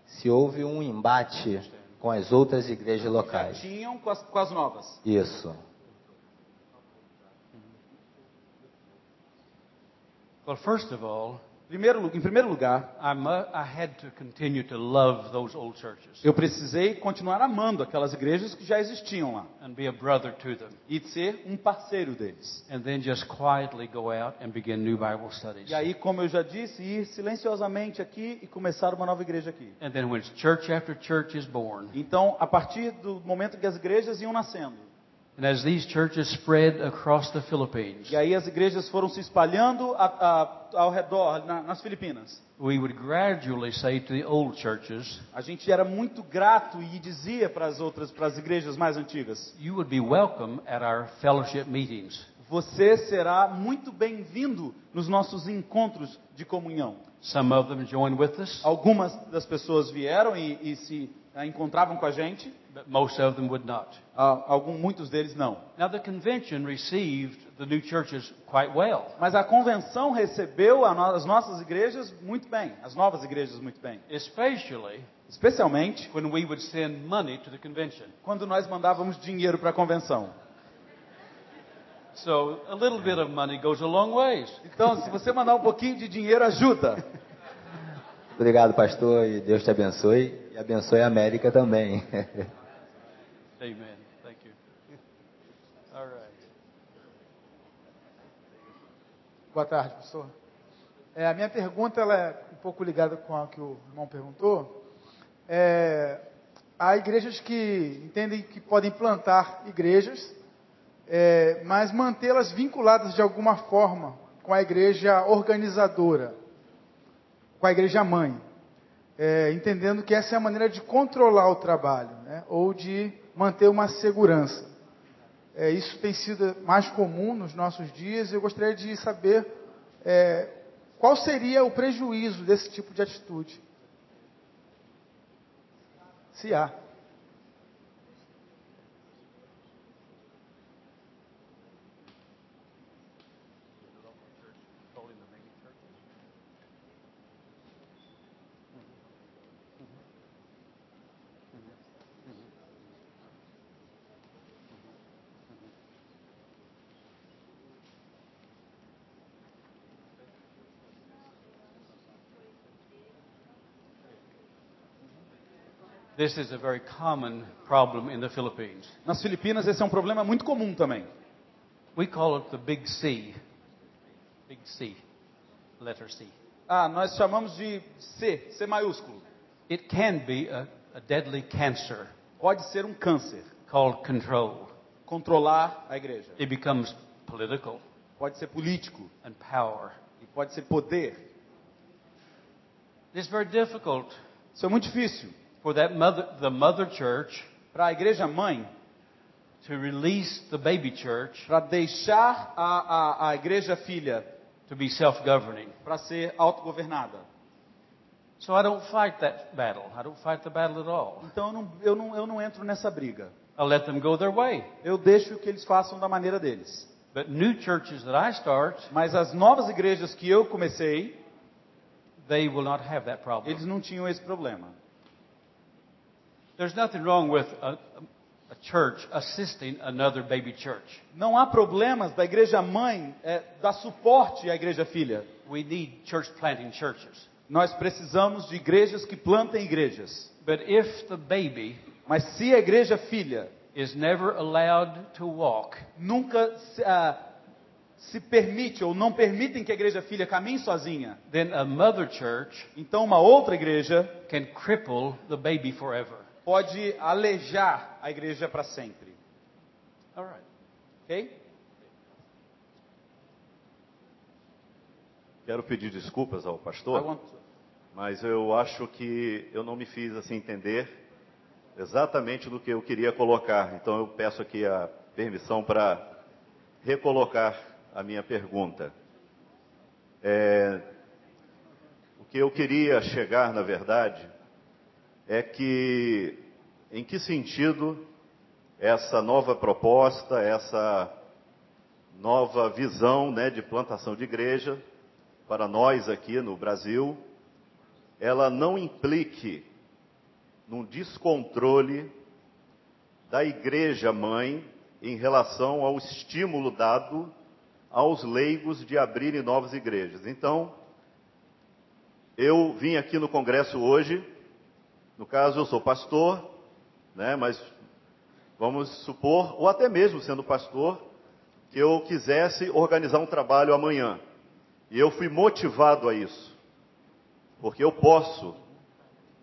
se houve um embate com as outras igrejas Já locais. tinham com as, com as novas. Isso. Well, first of all, Primeiro, em primeiro lugar, eu precisei continuar amando aquelas igrejas que já existiam lá e ser um parceiro deles. E aí, como eu já disse, ir silenciosamente aqui e começar uma nova igreja aqui. Então, a partir do momento que as igrejas iam nascendo, e aí as igrejas foram se espalhando a- a- ao redor, na- nas Filipinas, we would gradually say to the old churches, a gente era muito grato e dizia para as outras, para as igrejas mais antigas: You would be welcome at our fellowship meetings. você será muito bem-vindo nos nossos encontros de comunhão. Some of them joined with us, Algumas das pessoas vieram e, e se encontravam com a gente, but most of them would not. ah, algum, muitos deles não. Now, the convention received the new churches quite well. Mas a convenção recebeu a no- as nossas igrejas muito bem, as novas igrejas muito bem. Especially Especialmente when we would send money to the convention. quando nós mandávamos dinheiro para a convenção. So a little bit of money goes a long ways. Então, se você mandar um pouquinho de dinheiro, ajuda. Obrigado, pastor, e Deus te abençoe. E abençoe a América também. Amen. Thank you. All right. Boa tarde, professor. É, a minha pergunta ela é um pouco ligada com a que o irmão perguntou. É, há igrejas que entendem que podem plantar igrejas, é, mas mantê-las vinculadas de alguma forma com a igreja organizadora, com a igreja mãe, É, entendendo que essa é a maneira de controlar o trabalho, né, ou de manter uma segurança. É, isso tem sido mais comum nos nossos dias. Eu gostaria de saber é, qual seria o prejuízo desse tipo de atitude. Se há. This is a very common problem in the Philippines. Nas Filipinas, esse é um problema muito comum também. We call it the big C. Big C. Letter C. Ah, nós chamamos de C, C maiúsculo. It can be a, a deadly cancer Pode ser um câncer. called control. Controlar a igreja. It becomes political Pode ser político. and power. E pode ser poder. It's very difficult Isso é muito difícil. For that mother, the mother church Para a igreja mãe, to release the baby church para deixar a, a, a igreja filha to be self-governing. para ser autogovernada. So I don't fight that battle. I don't fight the battle at all. Então eu não, eu, não, eu não entro nessa briga. I let them go their way. Eu deixo que eles façam da maneira deles. But new churches that I start, Mas as novas igrejas que eu comecei, they will not have that problem. eles não tinham esse problema. There's nothing wrong with a, a church assisting another baby church. Não há problemas da igreja mãe é, dar suporte à igreja filha. We need church planting churches. Nós precisamos de igrejas que plantem igrejas. But if the baby Mas se a igreja filha is never allowed to walk, nunca se, ah, se permite ou não permitem que a igreja filha caminhe sozinha, then a mother church então uma outra igreja can cripple the baby forever. Pode alejar a igreja para sempre. Ok? Quero pedir desculpas ao I pastor, mas eu acho que eu não me fiz assim entender exatamente do que eu queria colocar. Então eu peço aqui a permissão para recolocar a minha pergunta. É, o que eu queria chegar, na verdade, é que em que sentido essa nova proposta, essa nova visão né, de plantação de igreja para nós aqui no Brasil, ela não implique num descontrole da igreja mãe em relação ao estímulo dado aos leigos de abrirem novas igrejas. Então, eu vim aqui no congresso hoje, no caso eu sou pastor, né, mas vamos supor, ou até mesmo sendo pastor, que eu quisesse organizar um trabalho amanhã. E eu fui motivado a isso. Porque eu posso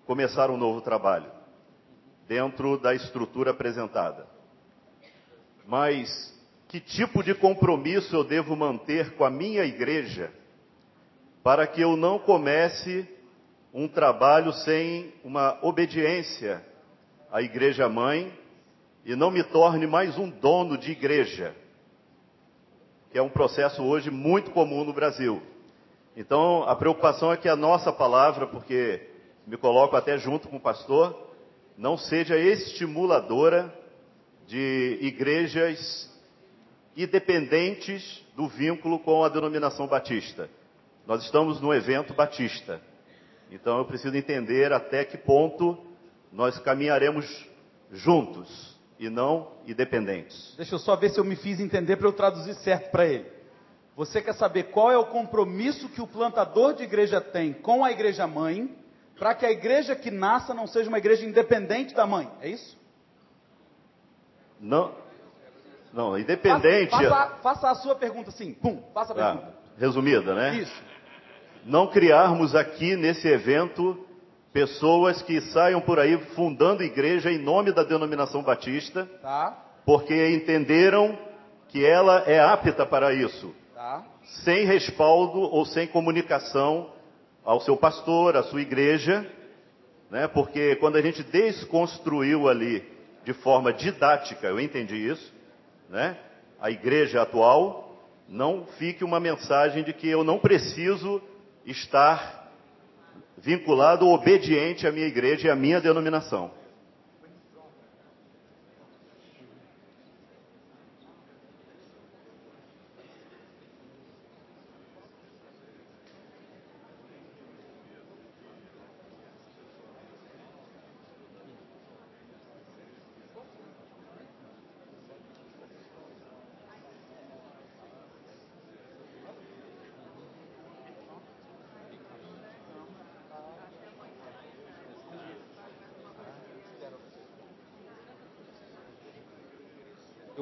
começar um novo trabalho dentro da estrutura apresentada. Mas que tipo de compromisso eu devo manter com a minha igreja para que eu não comece um trabalho sem uma obediência à igreja mãe e não me torne mais um dono de igreja? que é um processo hoje muito comum no Brasil. Então, a preocupação é que a nossa palavra, porque me coloco até junto com o pastor, não seja estimuladora de igrejas independentes do vínculo com a denominação batista. Nós estamos no evento batista. Então eu preciso entender até que ponto nós caminharemos juntos e não independentes. Deixa eu só ver se eu me fiz entender para eu traduzir certo para ele. Você quer saber qual é o compromisso que o plantador de igreja tem com a igreja mãe, para que a igreja que nasça não seja uma igreja independente da mãe? É isso? Não, não, independente. Faça, faça, faça a sua pergunta sim. Pum, faça a Ah, pergunta. resumida, né? Isso. Não criarmos aqui nesse evento pessoas que saiam por aí fundando igreja em nome da denominação batista, Tá? porque entenderam que ela é apta para isso, Tá? sem respaldo ou sem comunicação ao seu pastor, à sua igreja, né? Porque quando a gente desconstruiu ali de forma didática, eu entendi isso, né? A igreja atual, não fique uma mensagem de que eu não preciso estar vinculado obediente à minha igreja e à minha denominação.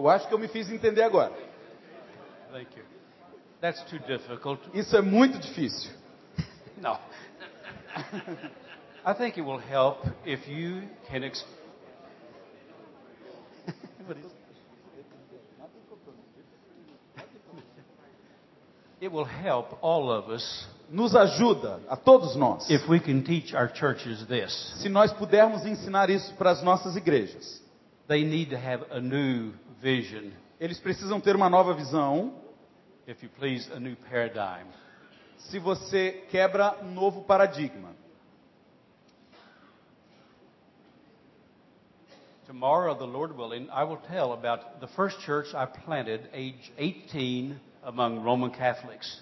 Eu acho que eu me fiz entender agora. Isso é muito difícil. No. I think it will help if you can. It will help all of us Nos ajuda, a todos nós, if we can teach our churches this. se nós pudermos ensinar isso para as nossas igrejas. They need to have a new vision, Eles precisam ter uma nova visão. if you please, a new paradigm. Se você quebra um novo paradigma. Tomorrow, the Lord willing, I will tell about the first church I planted, age 18, among Roman Catholics.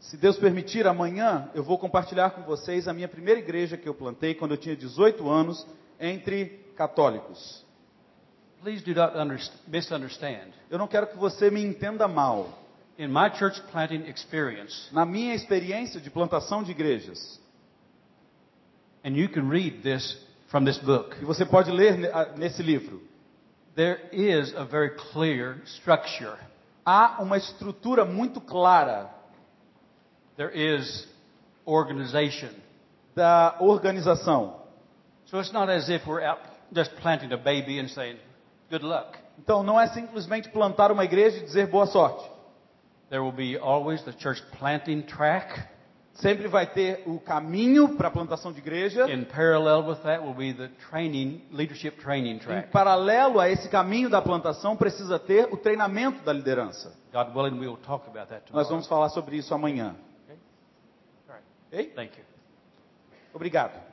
Se Deus permitir, amanhã eu vou compartilhar com vocês a minha primeira igreja que eu plantei quando eu tinha 18 anos entre católicos. Please do not underst- misunderstand. Eu não quero que você me entenda mal. In my church planting experience, Na minha experiência de plantação de igrejas, and you can read this from this book, e você pode ler nesse livro, there is a very clear structure. há uma estrutura muito clara There is organization. da organização. So it's not as if we're out just planting a baby and saying, good luck. Então não é simplesmente plantar uma igreja e dizer boa sorte. There will be always the church planting track. Sempre vai ter o caminho para a plantação de igreja. In parallel with that will be the training, leadership training Em track. paralelo a esse caminho da plantação, precisa ter o treinamento da liderança. God willing, we will talk about that Nós tomorrow. vamos falar sobre isso amanhã. All right. Thank you. Obrigado.